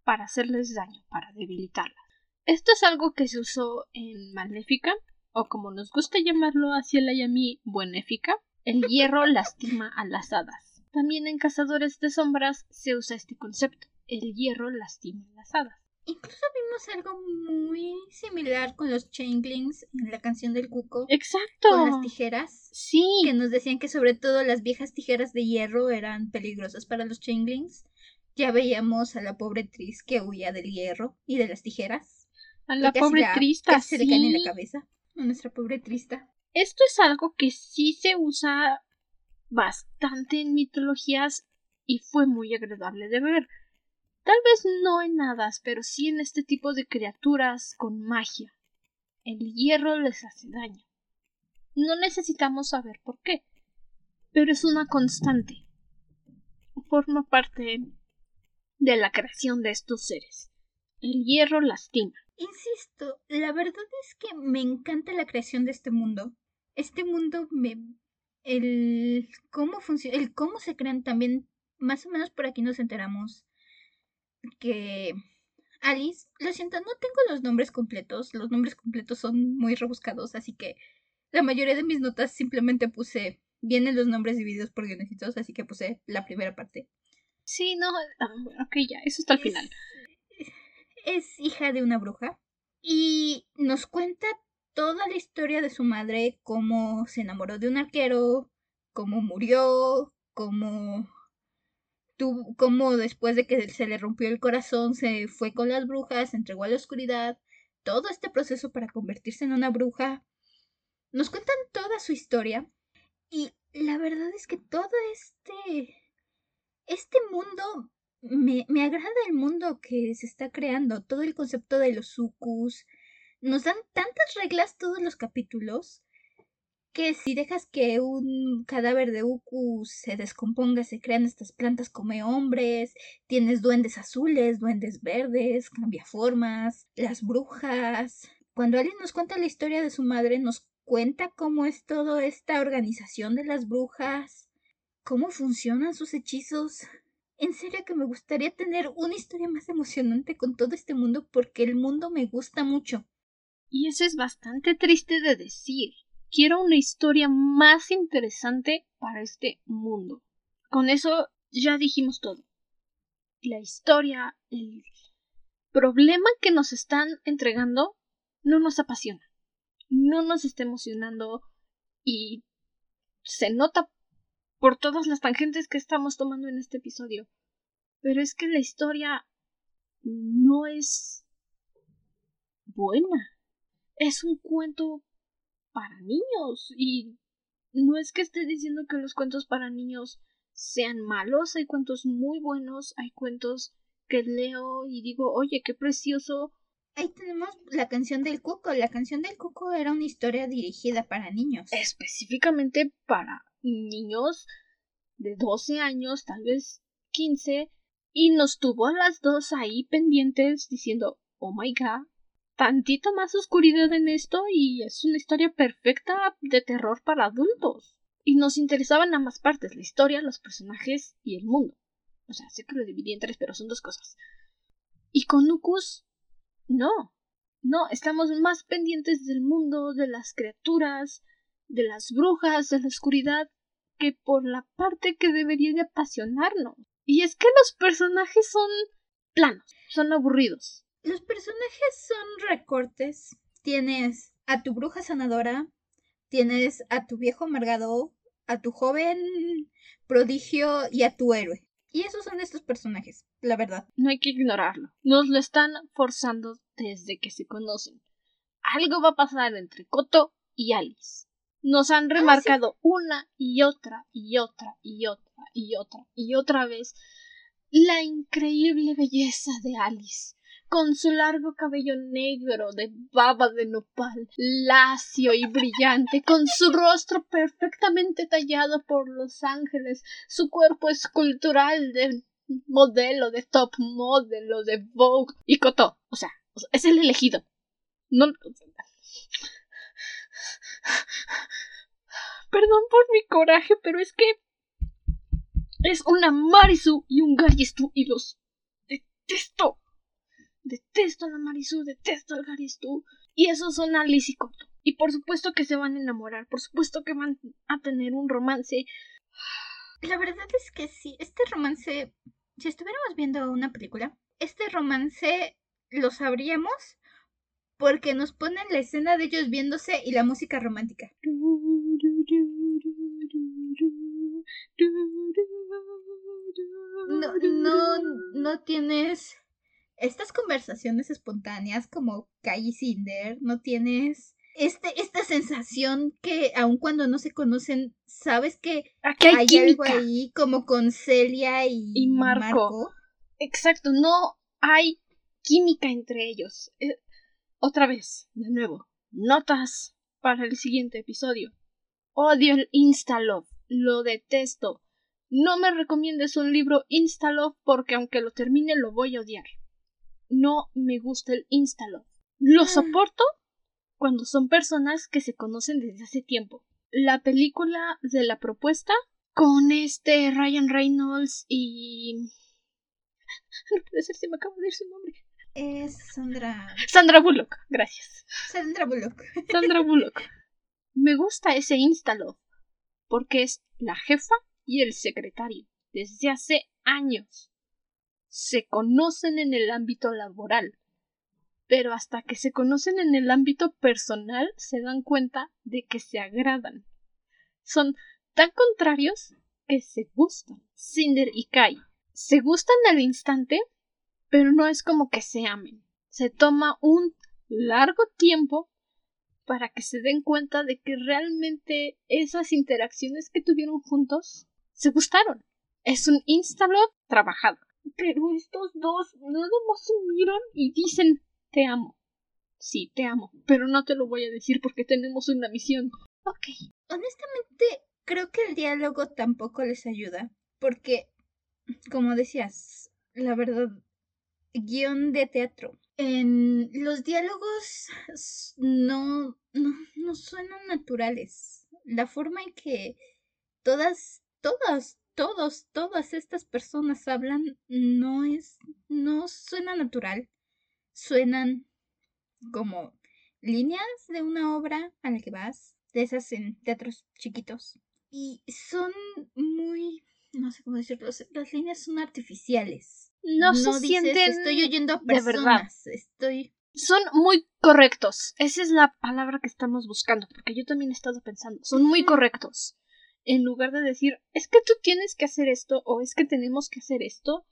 para hacerles daño, para debilitarlas. Esto es algo que se usó en Maléfica, o como nos gusta llamarlo hacia la y a mí, Buenéfica. El hierro lastima a las hadas. También en Cazadores de Sombras se usa este concepto. El hierro lastima a las hadas.
Incluso vimos algo muy similar con los changelings en la canción del cuco.
Exacto.
Con las tijeras.
Sí.
Que nos decían que sobre todo las viejas tijeras de hierro eran peligrosas para los changelings. Ya veíamos a la pobre Tris que huía del hierro y de las tijeras.
A la pobre Trista,
casi se le caen en
sí.
la cabeza. A nuestra pobre Trista.
Esto es algo que sí se usa bastante en mitologías y fue muy agradable de ver. Tal vez no en hadas, pero sí en este tipo de criaturas con magia. El hierro les hace daño. No necesitamos saber por qué, pero es una constante. Forma parte de la creación de estos seres. El hierro lastima.
Insisto, la verdad es que me encanta la creación de este mundo. Este mundo me el cómo funciona, el cómo se crean también, más o menos por aquí nos enteramos que Alice, lo siento, no tengo los nombres completos, los nombres completos son muy rebuscados, así que la mayoría de mis notas simplemente puse, vienen los nombres divididos por guionecitos, así que puse la primera parte.
Sí, no, ah, ok, ya, eso está al final.
Es hija de una bruja y nos cuenta toda la historia de su madre, cómo se enamoró de un arquero, cómo murió, cómo cómo después de que se le rompió el corazón se fue con las brujas, se entregó a la oscuridad, todo este proceso para convertirse en una bruja. Nos cuentan toda su historia y la verdad es que todo este este mundo me, me agrada el mundo que se está creando, todo el concepto de los sucus, nos dan tantas reglas todos los capítulos que si dejas que un cadáver de Uku se descomponga, se crean estas plantas como hombres, tienes duendes azules, duendes verdes, cambia formas, las brujas. Cuando alguien nos cuenta la historia de su madre, nos cuenta cómo es toda esta organización de las brujas, cómo funcionan sus hechizos. En serio que me gustaría tener una historia más emocionante con todo este mundo porque el mundo me gusta mucho.
Y eso es bastante triste de decir. Quiero una historia más interesante para este mundo. Con eso ya dijimos todo. La historia, el problema que nos están entregando no nos apasiona. No nos está emocionando y se nota por todas las tangentes que estamos tomando en este episodio. Pero es que la historia no es buena es un cuento para niños y no es que esté diciendo que los cuentos para niños sean malos, hay cuentos muy buenos, hay cuentos que leo y digo, oye, qué precioso.
Ahí tenemos la canción del cuco. La canción del cuco era una historia dirigida para niños.
Específicamente para niños de 12 años, tal vez 15, y nos tuvo a las dos ahí pendientes diciendo, oh my god, tantito más oscuridad en esto y es una historia perfecta de terror para adultos. Y nos interesaban ambas partes, la historia, los personajes y el mundo. O sea, sé que lo dividí en tres, pero son dos cosas. Y con Ucus, no. No, estamos más pendientes del mundo, de las criaturas, de las brujas, de la oscuridad, que por la parte que debería de apasionarnos. Y es que los personajes son planos, son aburridos.
Los personajes son recortes. Tienes a tu bruja sanadora, tienes a tu viejo amargado, a tu joven prodigio y a tu héroe. Y esos son estos personajes, la verdad.
No hay que ignorarlo. Nos lo están forzando desde que se conocen. Algo va a pasar entre Coto y Alice. Nos han ah, remarcado una y otra y otra y otra y otra y otra vez la increíble belleza de Alice con su largo cabello negro de baba de nopal, lacio y brillante, con su rostro perfectamente tallado por los ángeles, su cuerpo escultural de modelo, de top modelo, de Vogue y Cotó. O sea, es el elegido. No. Perdón por mi coraje, pero es que es una Marisu y un Gariestu y los detesto. Detesto a la Marisú, detesto al Garistú. Y esos son Alice y Coto. Y por supuesto que se van a enamorar, por supuesto que van a tener un romance.
La verdad es que sí, este romance, si estuviéramos viendo una película, este romance lo sabríamos porque nos ponen la escena de ellos viéndose y la música romántica. No, no, no tienes estas conversaciones espontáneas como Kai y Cinder, no tienes este, esta sensación que aun cuando no se conocen, sabes que
Aquí hay,
algo ahí como con Celia y, Marco.
Exacto, no hay química entre ellos. Eh, otra vez, de nuevo, notas para el siguiente episodio. Odio el Instalove, lo detesto. No me recomiendes un libro Instalove porque aunque lo termine lo voy a odiar no me gusta el Instalove. Lo ah. soporto cuando son personas que se conocen desde hace tiempo. la película de la propuesta con este Ryan Reynolds y... No puede ser si me acabo de decir su nombre.
Es Sandra.
Sandra Bullock, gracias.
Sandra Bullock.
Sandra Bullock. Me gusta ese Instalove porque es la jefa y el secretario desde hace años. Se conocen en el ámbito laboral, pero hasta que se conocen en el ámbito personal se dan cuenta de que se agradan. Son tan contrarios que se gustan. Cinder y Kai se gustan al instante, pero no es como que se amen. Se toma un largo tiempo para que se den cuenta de que realmente esas interacciones que tuvieron juntos se gustaron. Es un instalog trabajado. Pero estos dos nada más se miran y dicen te amo. Sí, te amo, pero no te lo voy a decir porque tenemos una misión. Ok.
Honestamente, creo que el diálogo tampoco les ayuda, porque, como decías, la verdad, guion de teatro. En los diálogos no, no, no suenan naturales. La forma en que todas, todas, todos, todas estas personas hablan no es, no suena natural. Suenan como líneas de una obra a la que vas, de esas en teatros chiquitos. Y son muy, no sé cómo decirlo, las líneas son artificiales.
No, se sienten
estoy oyendo a personas, estoy
son muy correctos. Esa es la palabra que estamos buscando, porque yo también he estado pensando. Son muy correctos. En lugar de decir, es que tú tienes que hacer esto o es que tenemos que hacer esto,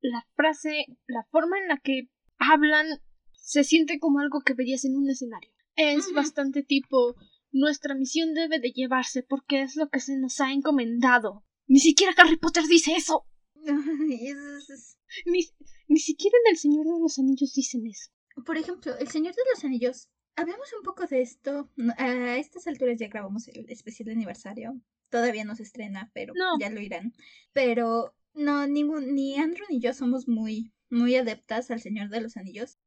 la frase, la forma en la que hablan se siente como algo que verías en un escenario. Es bastante tipo, nuestra misión debe de llevarse porque es lo que se nos ha encomendado. Ni siquiera Harry Potter dice eso. Ni, ni siquiera en El Señor de los Anillos dicen eso.
Por ejemplo, El Señor de los Anillos. Hablemos un poco de esto. A estas alturas ya grabamos el especial de aniversario. Todavía no se estrena, pero ya lo irán. Pero no, ningún, ni Andrew ni yo somos muy, muy adeptas al Señor de los Anillos.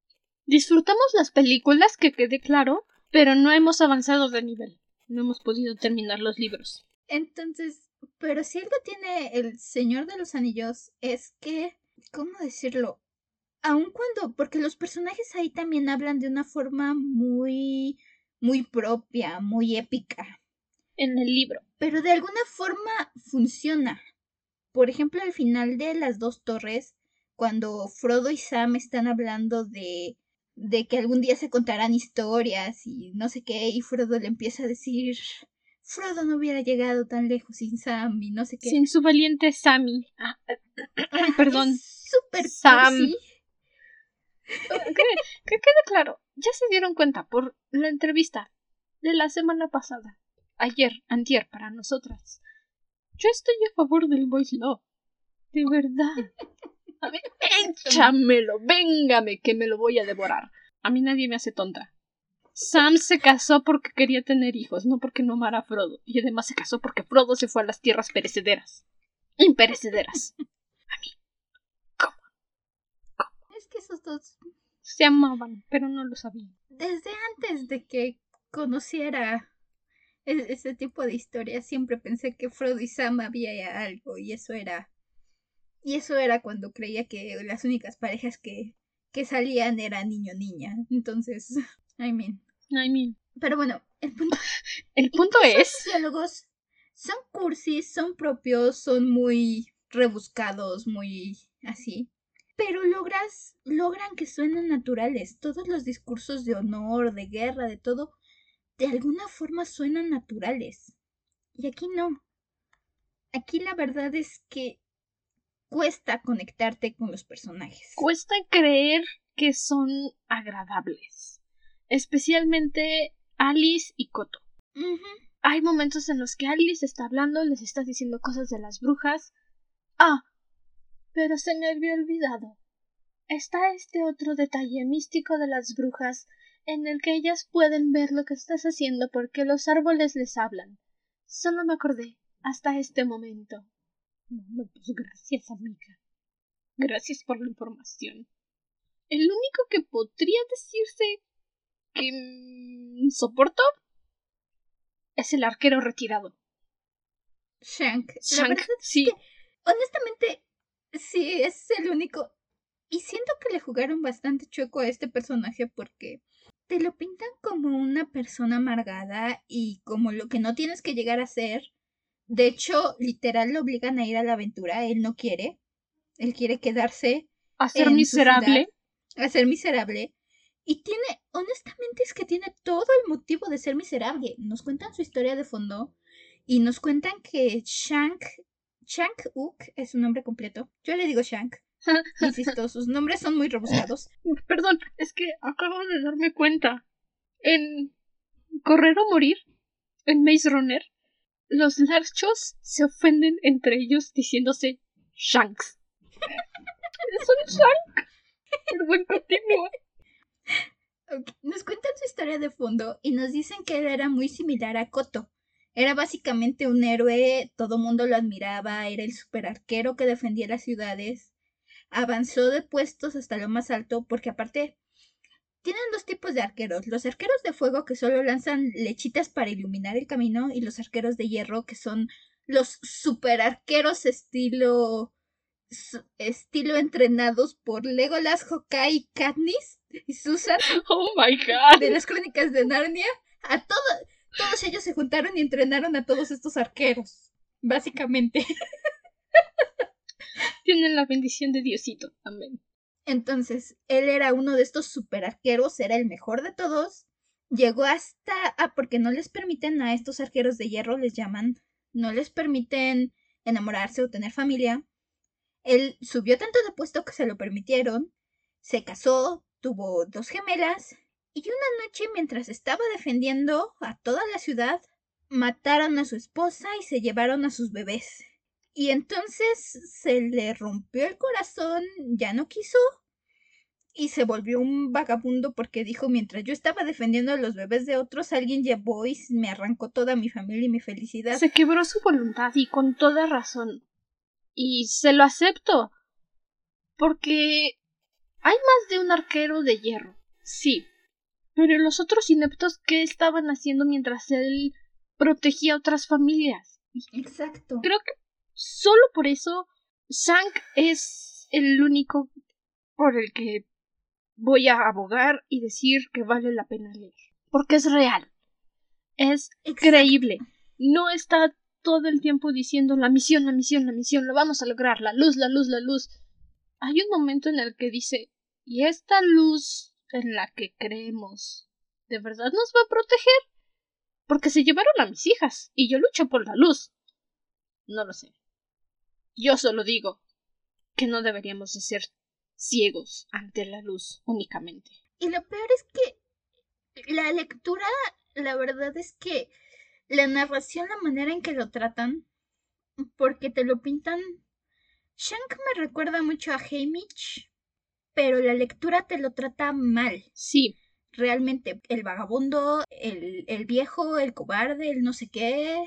Disfrutamos las películas, que quede claro, pero no hemos avanzado de nivel. No hemos podido terminar los libros.
Entonces, pero si algo tiene el Señor de los Anillos es que, ¿cómo decirlo? aun cuando, porque los personajes ahí también hablan de una forma muy, muy propia, muy épica.
En el libro.
Pero de alguna forma funciona. Por ejemplo, al final de Las dos torres, cuando Frodo y Sam están hablando de de que algún día se contarán historias y no sé qué, y Frodo le empieza a decir, Frodo no hubiera llegado tan lejos sin Sam y no sé qué.
Sin su valiente Sammy. Ah, perdón.
Super Sam
que, quede claro, ya se dieron cuenta por la entrevista de la semana pasada, ayer, antier para nosotras. Yo estoy a favor del boys law. De verdad. A ver, échamelo, véngame que me lo voy a devorar. A mí nadie me hace tonta. Sam se casó porque quería tener hijos, no porque no amara a Frodo. Y además se casó porque Frodo se fue a las tierras perecederas. Imperecederas. A mí
esos dos
se amaban, pero no lo sabían.
Desde antes de que conociera e-, ese tipo de historias, siempre pensé que Frodo y Sam había algo y eso era y eso era cuando creía que las únicas parejas que que salían eran niño niña. Entonces, I mean,
I mean.
Pero bueno, el punto
el punto es
los diálogos son cursis, son propios, son muy rebuscados, muy así pero logras, logran que suenen naturales. Todos los discursos de honor, de guerra, de todo, de alguna forma suenan naturales. Y aquí no. Aquí la verdad es que cuesta conectarte con los personajes.
Cuesta creer que son agradables. Especialmente Alice y Coto. Hay momentos en los que Alice está hablando, les está diciendo cosas de las brujas. Ah, pero se me había olvidado. Está este otro detalle místico de las brujas en el que ellas pueden ver lo que estás haciendo porque los árboles les hablan. Solo me acordé hasta este momento. pues gracias, amiga. Gracias por la información. El único que podría decirse que soporto es el arquero retirado.
Shank. La
Shank,
verdad es
sí.
que, honestamente, sí, es el único. Y siento que le jugaron bastante chueco a este personaje porque te lo pintan como una persona amargada y como lo que no tienes que llegar a ser. De hecho, literal lo obligan a ir a la aventura. Él no quiere. Él quiere quedarse
A ser miserable.
ciudad, a ser miserable. Y tiene, honestamente, es que tiene todo el motivo de ser miserable. Nos cuentan su historia de fondo y nos cuentan que Shank, Shank Uk es su nombre completo. Yo le digo Shank. Insisto, sus nombres son muy rebuscados.
Perdón, es que acabo de darme cuenta. En Correr o Morir, en Maze Runner, los larchos se ofenden entre ellos diciéndose Shanks. es un Shank. Perdón, continúa.
Ok, Nos cuentan su de fondo y nos dicen que él era muy similar a Koto. Era básicamente un héroe, todo mundo lo admiraba, era el super arquero que defendía las ciudades. Avanzó de puestos hasta lo más alto porque aparte tienen dos tipos de arqueros, los arqueros de fuego que solo lanzan lechitas para iluminar el camino y los arqueros de hierro que son los super arqueros estilo estilo entrenados por Legolas, Hawkeye, Katniss y Susan
Oh my god.
de las crónicas de Narnia, a todo, todos ellos se juntaron y entrenaron a todos estos arqueros, básicamente.
Tienen la bendición de Diosito. Amén.
Entonces, él era uno de estos super arqueros, era el mejor de todos. Llegó hasta... Ah, porque no les permiten a estos arqueros de hierro, les llaman, no les permiten enamorarse o tener familia. Él subió tanto de puesto que se lo permitieron, se casó, tuvo dos gemelas, y una noche mientras estaba defendiendo a toda la ciudad, mataron a su esposa y se llevaron a sus bebés. Y entonces se le rompió el corazón, ya no quiso, y se volvió un vagabundo porque dijo, mientras yo estaba defendiendo a los bebés de otros, alguien llevó y me arrancó toda mi familia y mi felicidad.
Se quebró su voluntad y con toda razón. Y se lo acepto. Porque hay más de un arquero de hierro. Sí. Pero los otros ineptos, ¿qué estaban haciendo mientras él protegía a otras familias?
Exacto.
Creo que solo por eso Shank es el único por el que voy a abogar y decir que vale la pena leer. Porque es real. Es
Exacto.
creíble. No está todo el tiempo diciendo la misión, la misión, la misión, lo vamos a lograr, la luz, la luz, la luz. Hay un momento en el que dice, ¿y esta luz en la que creemos de verdad nos va a proteger? Porque se llevaron a mis hijas y yo lucho por la luz. No lo sé. Yo solo digo que no deberíamos de ser ciegos ante la luz únicamente.
Y lo peor es que la lectura, la verdad es que la narración, la manera en que lo tratan, porque te lo pintan. Shank me recuerda mucho a Haymitch, pero la lectura te lo trata mal.
Sí,
Realmente, el vagabundo, el, el viejo, el cobarde, el no sé qué.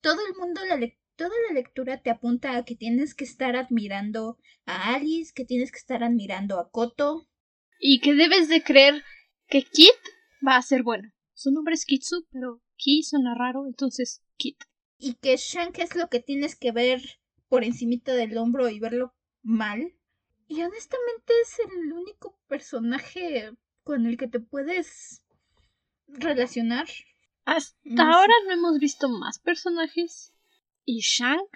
Todo el mundo, la toda la lectura te apunta a que tienes que estar admirando a Alice, que tienes que estar admirando a Koto,
y que debes de creer que Kit va a ser bueno. Su nombre es Kitsu, pero Ki suena raro, entonces Kit.
y que Shank es lo que tienes que ver por encimita del hombro y verlo mal. Y honestamente es el único personaje con el que te puedes relacionar.
Hasta
No sé.
ahora no hemos visto más personajes y Shank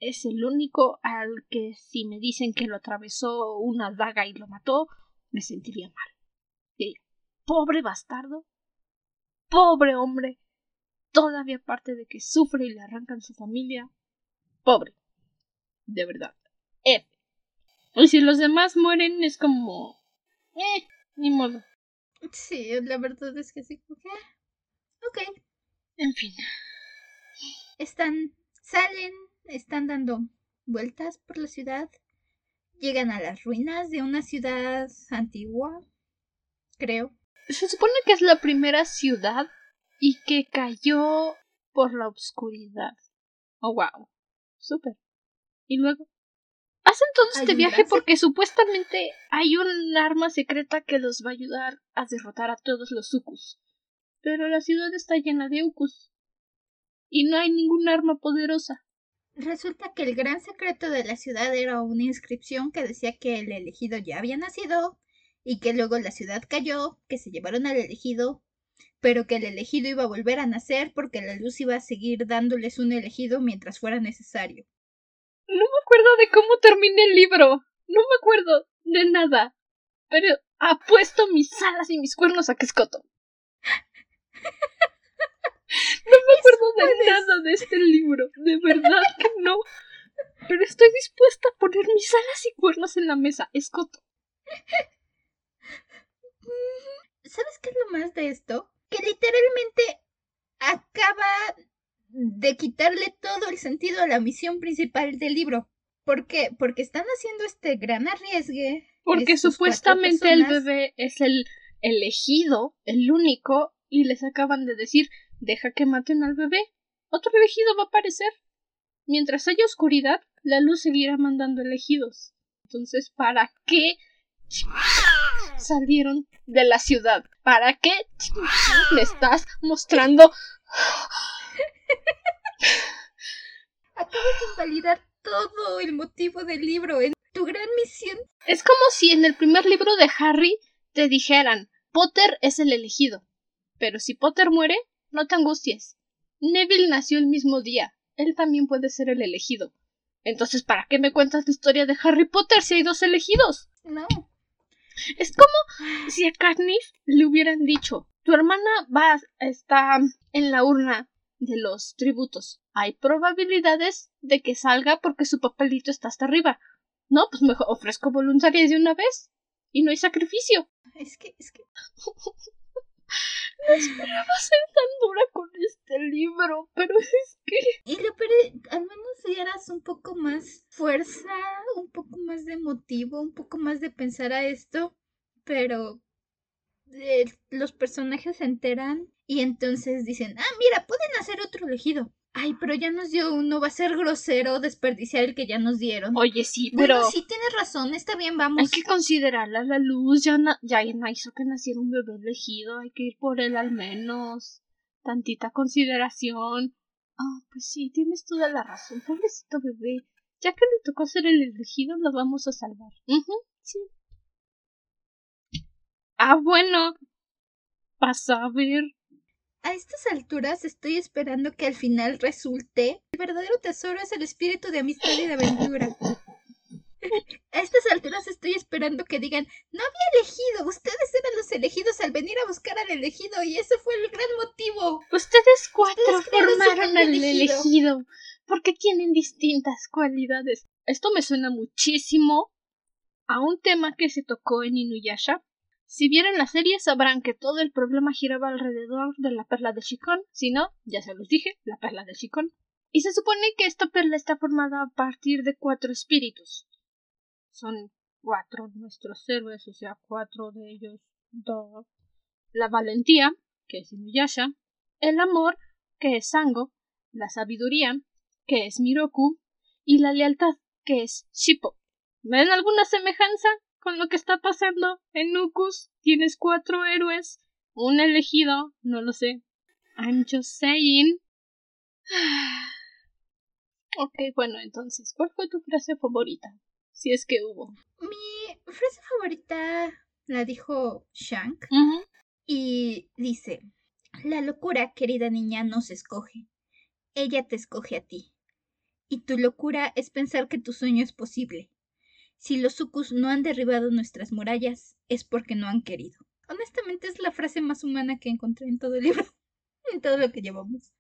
es el único al que si me dicen que lo atravesó una daga y lo mató, me sentiría mal. Diría, pobre bastardo, pobre hombre, todavía aparte de que sufre y le arrancan su familia, pobre, de verdad. F. Y si los demás mueren es como... Eh, ni modo.
Sí, la verdad es que sí. Ok.
En fin.
Están, salen, están dando vueltas por la ciudad. Llegan a las ruinas de una ciudad antigua, creo.
Se supone que es la primera ciudad y que cayó por la oscuridad. Oh, wow. Súper. Y luego. Hacen todo
Hay
este viaje porque supuestamente hay un arma secreta que los va a ayudar a derrotar a todos los Ukus. Pero la ciudad está llena de Ukus. y no hay ningún arma poderosa.
Resulta que el gran secreto de la ciudad era una inscripción que decía que el elegido ya había nacido y que luego la ciudad cayó, que se llevaron al elegido, pero que el elegido iba a volver a nacer porque la luz iba a seguir dándoles un elegido mientras fuera necesario.
No me acuerdo de cómo terminé el libro. No me acuerdo de nada. Pero apuesto mis alas y mis cuernos a que escoto. No me acuerdo de nada de este libro, de verdad que no. Pero estoy dispuesta a poner mis alas y cuernos en la mesa, escoto.
¿Sabes qué es lo más de esto? Que literalmente acaba de quitarle todo el sentido a la misión principal del libro. ¿Por qué? Porque están haciendo este gran arriesgue.
Porque supuestamente el bebé es el elegido, el único, y les acaban de decir Deja que maten al bebé. Otro elegido va a aparecer. Mientras haya oscuridad, la luz seguirá mandando elegidos. Entonces, ¿para qué salieron de la ciudad? ¿Para qué me estás mostrando?
Acabas de invalidar todo el motivo del libro en tu gran misión.
Es como si en el primer libro de Harry te dijeran Potter es el elegido. Pero si Potter muere, no te angusties. Neville nació el mismo día. Él también puede ser el elegido. Entonces, ¿para qué me cuentas la historia de Harry Potter si hay dos elegidos?
No.
Es como si a Katniss le hubieran dicho, tu hermana va está en la urna de los tributos. Hay probabilidades de que salga porque su papelito está hasta arriba. No, pues me ofrezco voluntaria de una vez. Y no hay sacrificio.
Es que, es que.
No esperaba ser tan dura con este libro, pero es que...
Y lo al menos dieras un poco más fuerza, un poco más de motivo, un poco más de pensar a esto, pero eh, los personajes se enteran y entonces dicen, ah, mira, pueden hacer otro elegido. Ay, pero ya nos dio uno, va a ser grosero desperdiciar el que ya nos dieron.
Oye, sí, pero...
Bueno, sí tienes razón, está bien, vamos.
Hay que considerarla la luz, ya, ya hizo que naciera un bebé elegido, hay que ir por él al menos. Tantita consideración. Ah, pues sí, tienes toda la razón, pobrecito bebé. Ya que le tocó ser el elegido, lo vamos a salvar. sí. Ah, bueno. Pasa a ver
a estas alturas estoy esperando que al final resulte el verdadero tesoro es el espíritu de amistad y de aventura. A estas alturas estoy esperando que digan, no había elegido, ustedes eran los elegidos al venir a buscar al elegido y ese fue el gran motivo.
Ustedes cuatro formaron al elegido porque tienen distintas cualidades. Esto me suena muchísimo a un tema que se tocó en Inuyasha, si vieron la serie sabrán que todo el problema giraba alrededor de la perla de Shikon, si no, ya se los dije, la perla de Shikon. Y se supone que esta perla está formada a partir de cuatro espíritus. Son cuatro nuestros héroes, o sea, cuatro de ellos, dos. La valentía, que es Inuyasha, el amor, que es Sango, la sabiduría, que es Miroku, y la lealtad, que es Shippo. ¿Ven alguna semejanza? Con lo que está pasando en Nukus. Tienes cuatro héroes, un elegido, no lo sé. I'm just saying. ok, bueno, entonces, ¿cuál fue tu frase favorita? Si es que hubo.
Mi frase favorita la dijo Shank. Y dice, la locura, querida niña, no se escoge. Ella te escoge a ti. Y tu locura es pensar que tu sueño es posible. Si los sucus no han derribado nuestras murallas, es porque no han querido. Honestamente es la frase más humana que encontré en todo el libro, en todo lo que llevamos.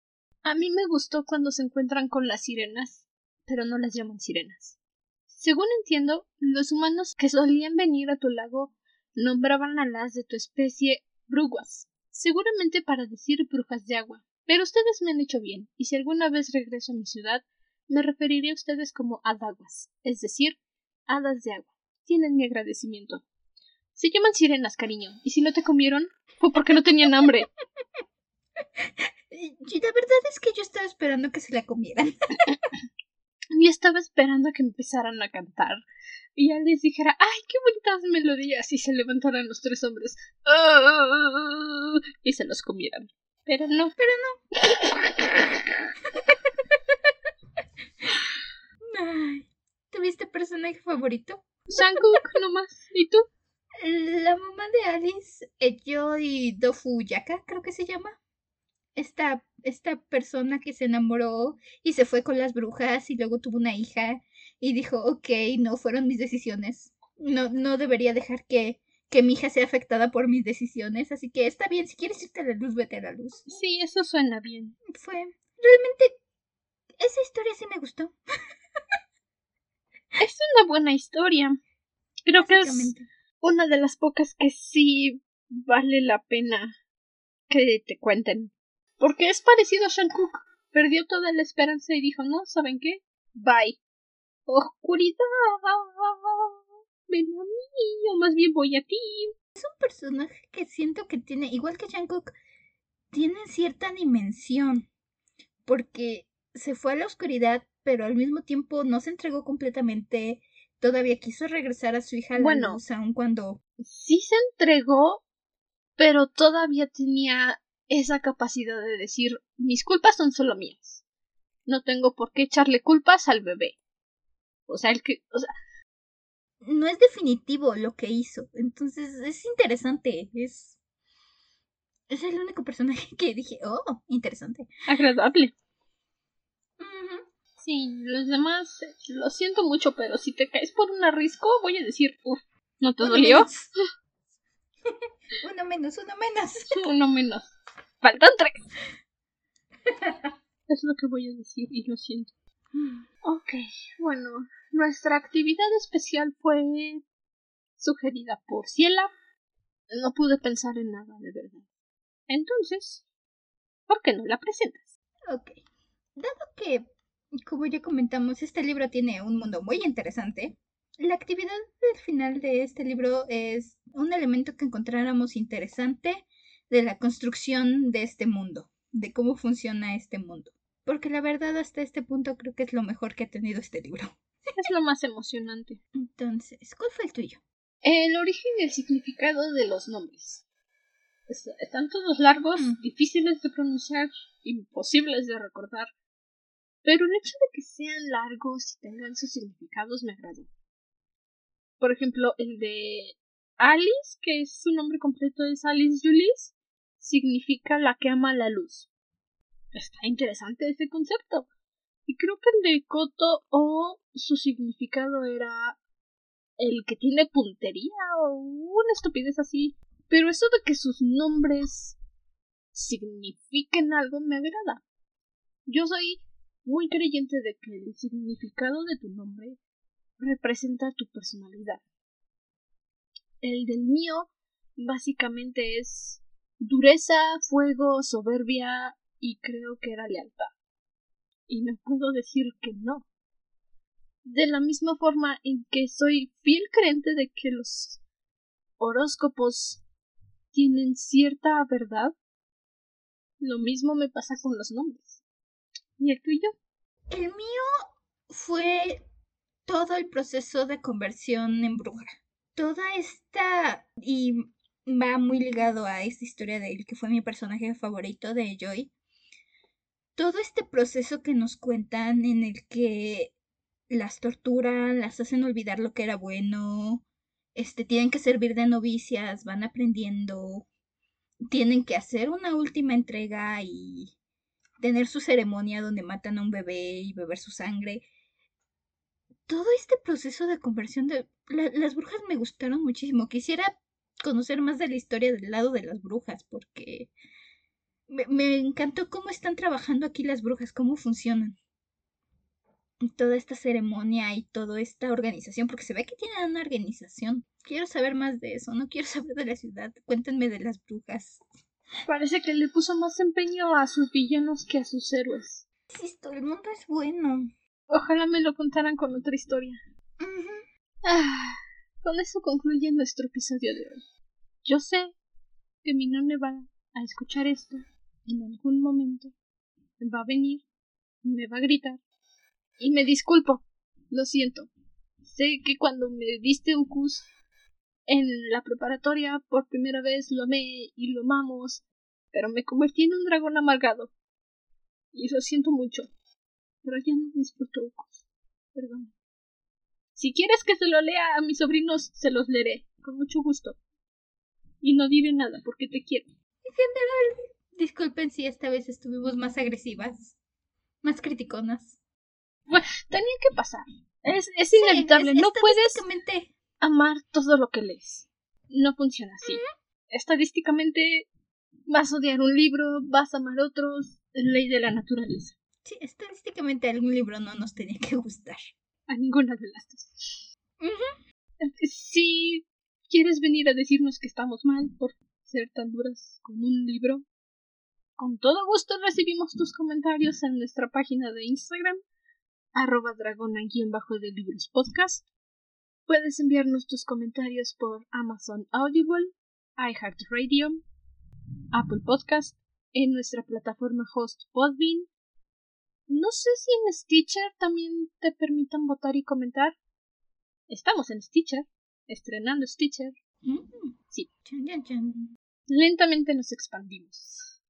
A mí me gustó cuando se encuentran con las sirenas, pero no las llaman sirenas. Según entiendo, los humanos que solían venir a tu lago nombraban a las de tu especie bruguas, seguramente para decir brujas de agua. Pero ustedes me han hecho bien, y si alguna vez regreso a mi ciudad, me referiré a ustedes como adaguas, es decir, hadas de agua. Tienen mi agradecimiento. Se llaman sirenas, cariño, y si no te comieron, fue porque no tenían hambre.
Y la verdad es que yo estaba esperando que se la comieran.
y estaba esperando a que empezaran a cantar. Y ya les dijera, ¡ay, qué bonitas melodías! Y se levantaran los tres hombres. y se los comieran. Pero no.
Pero no. Ay, ¿Tuviste personaje favorito?
Jungkook nomás. ¿Y tú?
La mamá de Alice, Joy Dofu Yaka, creo que se llama. Esta, esta persona que se enamoró y se fue con las brujas y luego tuvo una hija y dijo, ok, no fueron mis decisiones. No, no debería dejar que, que mi hija sea afectada por mis decisiones. Así que está bien, si quieres irte a la luz, vete a la luz.
Sí, eso suena bien.
Fue. Realmente. Esa historia sí me gustó.
Es una buena historia. Creo que es una de las pocas que sí vale la pena que te cuenten. Porque es parecido a Shankook. Perdió toda la esperanza y dijo, no, ¿saben qué? Bye. Oscuridad. Ven a mí, o más bien voy a ti.
Es un personaje que siento que tiene, igual que Jungkook, tiene cierta dimensión. Porque se fue a la oscuridad, pero al mismo tiempo no se entregó completamente. Todavía quiso regresar a su hija a la
Bueno.
luz, aun cuando.
Sí se entregó, pero todavía tenía esa capacidad de decir, mis culpas son solo mías. No tengo por qué echarle culpas al bebé. O sea, el que, o sea,
No es definitivo lo que hizo. Entonces es interesante. Es. Es el único personaje que dije, oh, interesante.
agradable. Sí, los demás, eh, lo siento mucho, pero si te caes por un arrisco, voy a decir, uff, ¿no te
Uno
dolió?
menos. uno menos, uno menos.
Uno menos. Faltan tres. Es lo que voy a decir y lo siento. Ok, bueno, nuestra actividad especial fue sugerida por Ciela. No pude pensar en nada de verdad. Entonces, ¿por qué no la presentas?
Ok. Dado que, como ya comentamos, este libro tiene un mundo muy interesante, la actividad del final de este libro es un elemento que encontráramos interesante de la construcción de este mundo, de cómo funciona este mundo. Porque la verdad hasta este punto creo que es lo mejor que ha tenido este libro.
Es lo más emocionante.
Entonces, ¿cuál fue el tuyo?
El origen y el significado de los nombres. Es- Están todos largos,
Mm.
difíciles de pronunciar, imposibles de recordar. Pero el hecho de que sean largos y tengan sus significados me agradó. Por ejemplo, el de Alice, que es su nombre completo es Alice Julis, significa la que ama la luz. Está interesante ese concepto. Y creo que el de Koto O su significado era el que tiene puntería o una estupidez así. Pero eso de que sus nombres signifiquen algo me agrada. Yo soy muy creyente de que el significado de tu nombre representa tu personalidad. El del mío básicamente es dureza, fuego, soberbia y creo que era lealtad. Y no puedo decir que no. De la misma forma en que soy fiel creyente de que los horóscopos tienen cierta verdad, lo mismo me pasa con los nombres. ¿Y el tuyo?
El mío fue todo el proceso de conversión en bruja. Toda esta... y va muy ligado a esta historia de él, que fue mi personaje favorito de Joy. Todo este proceso que nos cuentan en el que las torturan, las hacen olvidar lo que era bueno, este, tienen que servir de novicias, van aprendiendo, tienen que hacer una última entrega y tener su ceremonia donde matan a un bebé y beber su sangre. Todo este proceso de conversión de la- las brujas me gustaron muchísimo. Quisiera conocer más de la historia del lado de las brujas porque me, encantó cómo están trabajando aquí las brujas, cómo funcionan. Toda esta ceremonia y toda esta organización, porque se ve que tienen una organización. Quiero saber más de eso, no quiero saber de la ciudad. Cuéntenme de las brujas.
Parece que le puso más empeño a sus villanos que a sus héroes.
Insisto, el mundo es bueno.
Ojalá me lo contaran con otra historia. Ah, con eso concluye nuestro episodio de hoy. Yo sé que mi none va a escuchar esto en algún momento. Va a venir, me va a gritar y me disculpo. Lo siento. Sé que cuando me diste Ucus en la preparatoria por primera vez lo amé y lo amamos, pero me convertí en un dragón amargado. Y lo siento mucho. Pero ya no disfruto Ucus. Perdón. Si quieres que se lo lea a mis sobrinos, se los leeré, con mucho gusto. Y no diré nada, porque te quiero.
En general, disculpen si esta vez estuvimos más agresivas, más criticonas.
Bueno, tenía que pasar. Es, es inevitable.
Sí, es-
no puedes amar todo lo que lees. No funciona así. Estadísticamente, vas a odiar un libro, vas a amar otros. Ley de la naturaleza.
Sí, estadísticamente algún libro no nos tenía que gustar.
A ninguna de las dos. Si quieres venir a decirnos que estamos mal por ser tan duras con un libro, con todo gusto recibimos tus comentarios en nuestra página de Instagram, arroba dragona-de libros podcast. Puedes enviarnos tus comentarios por Amazon Audible, iHeartRadio, Apple Podcast, en nuestra plataforma host Podbean. No sé si en Stitcher también te permitan votar y comentar. Estamos en Stitcher, estrenando Stitcher.
Mm.
Sí. Lentamente nos expandimos.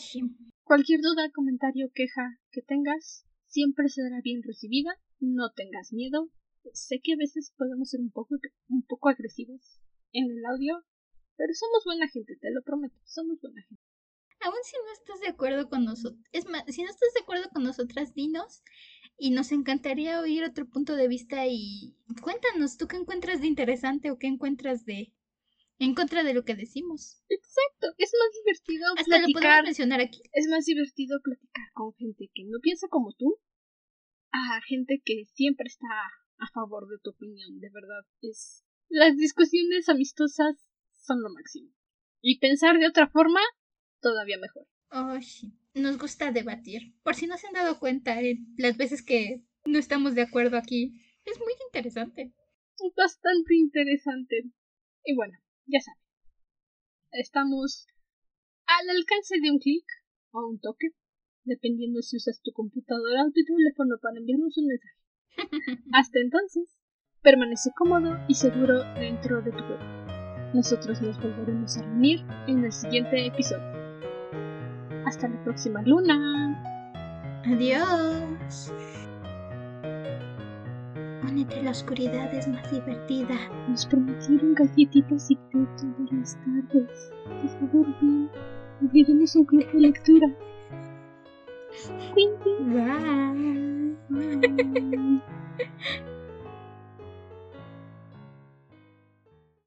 Sí.
Cualquier duda, comentario, queja que tengas, siempre será bien recibida. No tengas miedo. Sé que a veces podemos ser un poco, un poco agresivos en el audio, pero somos buena gente, te lo prometo. Somos buena gente.
Aún si no estás de acuerdo con nosotros, es más, si no estás de acuerdo con nosotras, dinos y nos encantaría oír otro punto de vista y cuéntanos tú qué encuentras de interesante o qué encuentras de en contra de lo que decimos.
Exacto, es más divertido
Hasta lo podemos
platicar.
mencionar aquí.
Es más divertido platicar con gente que no piensa como tú a gente que siempre está a favor de tu opinión, de verdad. Es las discusiones amistosas son lo máximo. Y pensar de otra forma, todavía mejor.
Sí. Nos gusta debatir. Por si no se han dado cuenta, eh, las veces que no estamos de acuerdo aquí, es muy interesante.
Es bastante interesante. Y bueno, ya saben. Estamos al alcance de un clic o un toque, dependiendo si usas tu computadora o tu teléfono para enviarnos un mensaje. Hasta entonces, permanece cómodo y seguro dentro de tu cuerpo. Nosotros nos volveremos a reunir en el siguiente episodio. Hasta la próxima luna.
Adiós. Únete, la oscuridad es más divertida.
Nos prometieron galletitas y té todas las tardes. Por favor, ven. Abriremos un club de lectura.
Bye.
Mm.